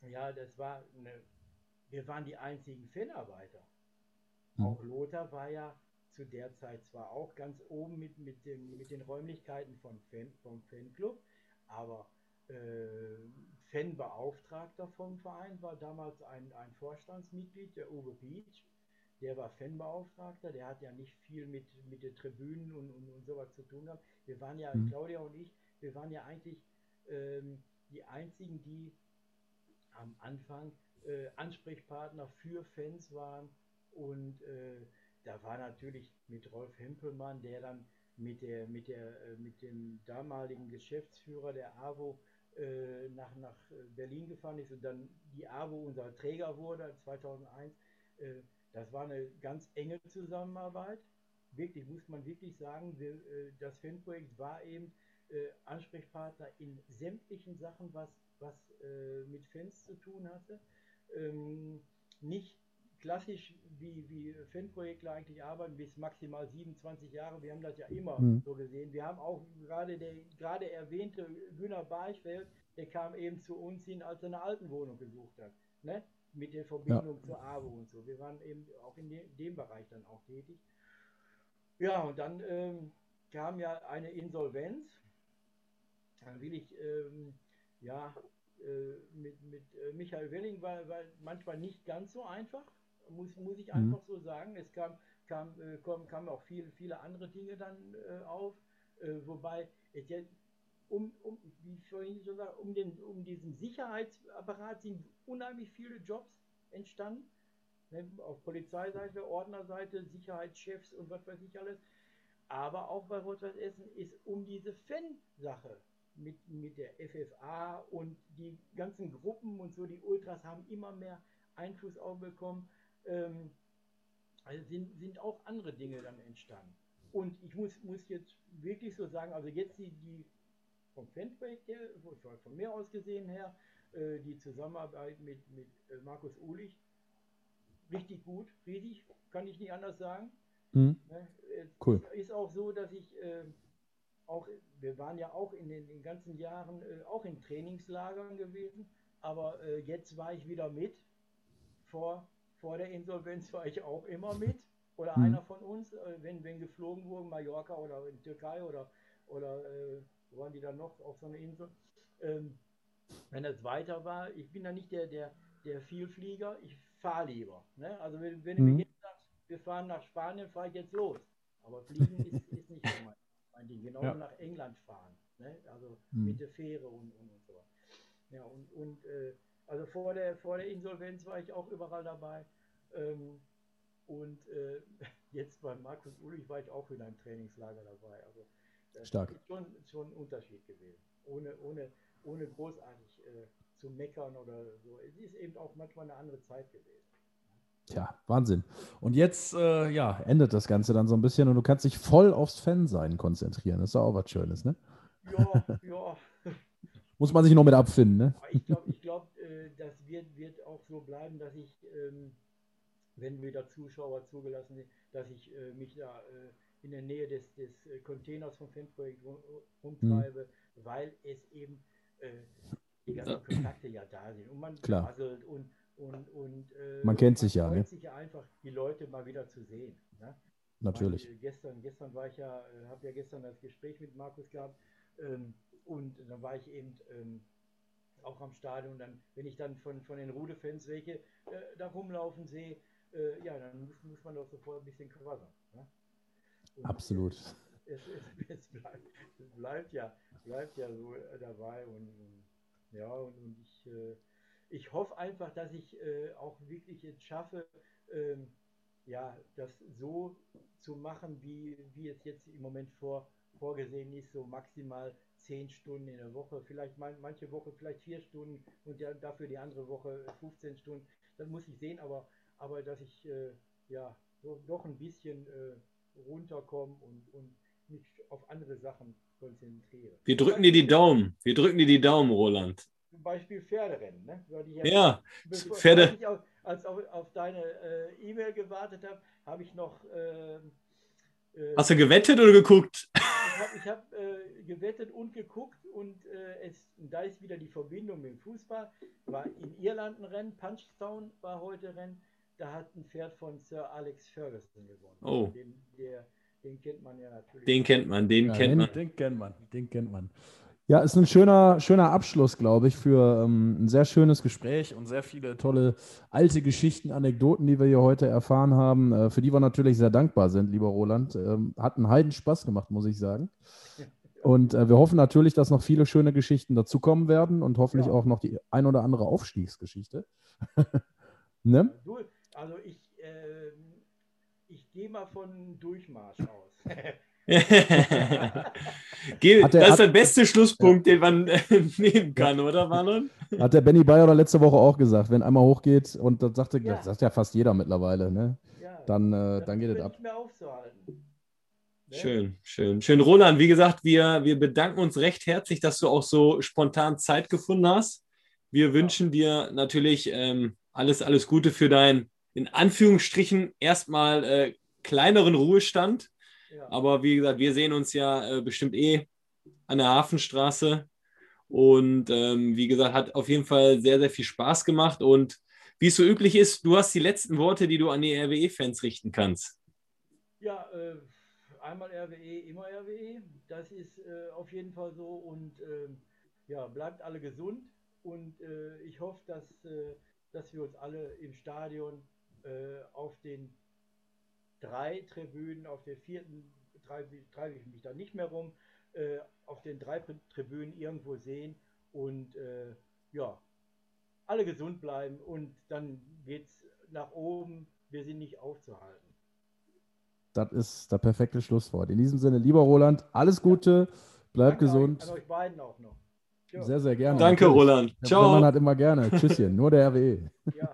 ja, das war eine, wir waren die einzigen Fanarbeiter. Mhm. Auch Lothar war ja zu der Zeit zwar auch ganz oben mit, mit, dem, mit den Räumlichkeiten von Fan, vom Fanclub, aber äh, Fanbeauftragter vom Verein war damals ein, ein Vorstandsmitglied, der Uwe Beach. Der war Fanbeauftragter, der hat ja nicht viel mit, mit den Tribünen und, und, und sowas zu tun gehabt. Wir waren ja, mhm. Claudia und ich, wir waren ja eigentlich ähm, die einzigen, die am Anfang äh, Ansprechpartner für Fans waren. Und äh, da war natürlich mit Rolf Hempelmann, der dann mit, der, mit, der, äh, mit dem damaligen Geschäftsführer der AWO äh, nach, nach Berlin gefahren ist und dann die AWO unser Träger wurde 2001. Äh, das war eine ganz enge Zusammenarbeit. Wirklich, muss man wirklich sagen, wir, äh, das Fanprojekt war eben äh, Ansprechpartner in sämtlichen Sachen, was, was äh, mit Fans zu tun hatte. Ähm, nicht klassisch, wie, wie Fanprojektler eigentlich arbeiten, bis maximal 27 Jahre. Wir haben das ja immer mhm. so gesehen. Wir haben auch gerade der gerade erwähnte Günter Barchfeld, der kam eben zu uns hin, als er eine alten Wohnung gesucht hat. Ne? Mit der Verbindung ja. zur AWO und so. Wir waren eben auch in de dem Bereich dann auch tätig. Ja, und dann ähm, kam ja eine Insolvenz. Dann will ich, ähm, ja, mit, mit äh, Michael Welling war, war manchmal nicht ganz so einfach muss, muss ich einfach so sagen. Es kam, kam, äh, kamen kam auch viele, viele andere Dinge dann äh, auf, äh, wobei es jetzt um, um, wie ich vorhin schon sagte, um, den, um diesen Sicherheitsapparat sind unheimlich viele Jobs entstanden. Ne, auf Polizeiseite, Ordnerseite, Sicherheitschefs und was weiß ich alles. Aber auch bei Rot-Weiß Essen ist um diese Fan-Sache mit, mit der FFA und die ganzen Gruppen und so, die Ultras haben immer mehr Einfluss auch bekommen. Ähm, also sind, sind auch andere Dinge dann entstanden. Und ich muss, muss jetzt wirklich so sagen, also jetzt die, die vom Fanprojekt her, von mir aus gesehen her, äh, die Zusammenarbeit mit, mit äh, Markus Uhlich, richtig gut, riesig, kann ich nicht anders sagen. Mhm. Ne? Cool. ist auch so, dass ich äh, auch, wir waren ja auch in den, den ganzen Jahren äh, auch in Trainingslagern gewesen, aber äh, jetzt war ich wieder mit. Vor, vor der Insolvenz war ich auch immer mit. Oder Mhm. einer von uns, äh, wenn, wenn geflogen wurde, Mallorca oder in Türkei oder, oder äh, wo waren die dann noch auf so einer Insel. Ähm, wenn es weiter war, ich bin da nicht der, der, der Vielflieger, ich fahre lieber. Ne? Also wenn, wenn du Mhm. mir jetzt sagst, wir fahren nach Spanien, fahre ich jetzt los. Aber Fliegen (laughs) ist, Ding. Genauso Ja. nach England fahren. Ne? Also Mhm. mit der Fähre und, und, und so. Ja, und, und äh, also vor der, vor der Insolvenz war ich auch überall dabei. Ähm, und äh, (laughs) jetzt bei Markus Ulrich war ich auch wieder im Trainingslager dabei. Also das Stark. ist schon, schon ein Unterschied gewesen. Ohne, ohne, ohne großartig äh, zu meckern oder so. Es ist eben auch manchmal eine andere Zeit gewesen. Tja, Wahnsinn. Und jetzt äh, ja, endet das Ganze dann so ein bisschen und du kannst dich voll aufs Fansein konzentrieren. Das ist auch was Schönes, ne? Ja, ja. (laughs) Muss man sich noch mit abfinden, ne? Ich glaube, ich glaub, äh, das wird, wird auch so bleiben, dass ich, ähm, wenn wieder Zuschauer zugelassen sind, dass ich äh, mich da äh, in der Nähe des, des äh, Containers vom Fanprojekt rum, rumtreibe, weil es eben äh, die ganzen Kontakte ja da sind. Und man Klar. Und, und, und, äh, Man kennt sich ja, freut ne? sich ja einfach, die Leute mal wieder zu sehen. Ne? Natürlich. Weil, äh, gestern, gestern war ich ja, äh, habe ja gestern das Gespräch mit Markus gehabt ähm, und dann war ich eben ähm, auch am Stadion. Dann, wenn ich dann von, von den Rude-Fans welche äh, da rumlaufen sehe, ja, dann muss, muss man doch sofort ein bisschen quassern. Ne? Absolut. Es, es, (laughs) es, bleibt, es bleibt ja, bleibt ja so dabei und, ja, und, und ich, ich hoffe einfach, dass ich äh, auch wirklich jetzt schaffe, ähm, ja, das so zu machen, wie, wie es jetzt im Moment vor, vorgesehen ist, so maximal zehn Stunden in der Woche, vielleicht man, manche Woche vielleicht vier Stunden und ja, dafür die andere Woche 15 Stunden. Das muss ich sehen, aber, aber dass ich äh, ja so, doch ein bisschen äh, runterkomme und, und mich auf andere Sachen konzentriere. Wir drücken dir die Daumen. Wir drücken dir die Daumen, Roland. Zum Beispiel Pferderennen, ne? Ja, Bevor, Pferde- als ich auf, als auf, auf deine äh, E-Mail gewartet habe, habe ich noch. ähm, äh, Hast du gewettet oder geguckt? ich habe ich hab, äh, gewettet und geguckt und äh, es, und da ist wieder die Verbindung mit dem Fußball. War in Irland ein Rennen, Punchtown war heute Rennen. Da hat ein Pferd von Sir Alex Ferguson gewonnen. Oh. Den, der, den kennt man ja natürlich. Den kennt man, den Ja, kennt den, man. Den kennt man, den kennt man. Ja, ist ein schöner, schöner Abschluss, glaube ich, für ähm, ein sehr schönes Gespräch und sehr viele tolle alte Geschichten, Anekdoten, die wir hier heute erfahren haben, äh, für die wir natürlich sehr dankbar sind, lieber Roland. Ähm, hat einen Heiden Spaß gemacht, muss ich sagen. Und äh, wir hoffen natürlich, dass noch viele schöne Geschichten dazukommen werden und hoffentlich Ja. auch noch die ein oder andere Aufstiegsgeschichte. (laughs) ne? Also ich, ähm, ich gehe mal von Durchmarsch aus. (laughs) (laughs) Der- das ist der beste Schlusspunkt, den man äh, (laughs) nehmen kann, oder, Marlon? Hat der Benny Bayer letzte Woche auch gesagt, wenn einmal hochgeht, und das sagte, Ja. das sagt ja fast jeder mittlerweile, ne? ja, Dann, äh, dann geht es ab. nicht mehr aufzuhalten. Ne? Schön, schön. Schön, Roland, wie gesagt, wir, wir bedanken uns recht herzlich, dass du auch so spontan Zeit gefunden hast. Wir wünschen dir natürlich ähm, alles, alles Gute für deinen, in Anführungsstrichen, erstmal äh, kleineren Ruhestand. Ja. Aber wie gesagt, wir sehen uns ja äh, bestimmt eh an der Hafenstraße. Und ähm, wie gesagt, hat auf jeden Fall sehr, sehr viel Spaß gemacht. Und wie es so üblich ist, du hast die letzten Worte, die du an die RWE-Fans richten kannst. Ja, äh, einmal RWE, immer RWE. Das ist äh, auf jeden Fall so. Und ähm, ja, bleibt alle gesund. Und äh, ich hoffe, dass, äh, dass wir uns alle im Stadion äh, auf den drei Tribünen, auf der vierten treibe ich mich da nicht mehr rum, äh, auf den drei Tribünen irgendwo sehen und äh, ja, alle gesund bleiben und dann geht's nach oben. Wir sind nicht aufzuhalten. Das ist der perfekte Schlusswort. In diesem Sinne, lieber Roland, alles Gute, bleib Danke gesund. An euch beiden auch noch. Sehr, sehr gerne. Danke, Natürlich. Roland. Der Ciao. Mann hat immer gerne. Tschüsschen, nur der RWE. ja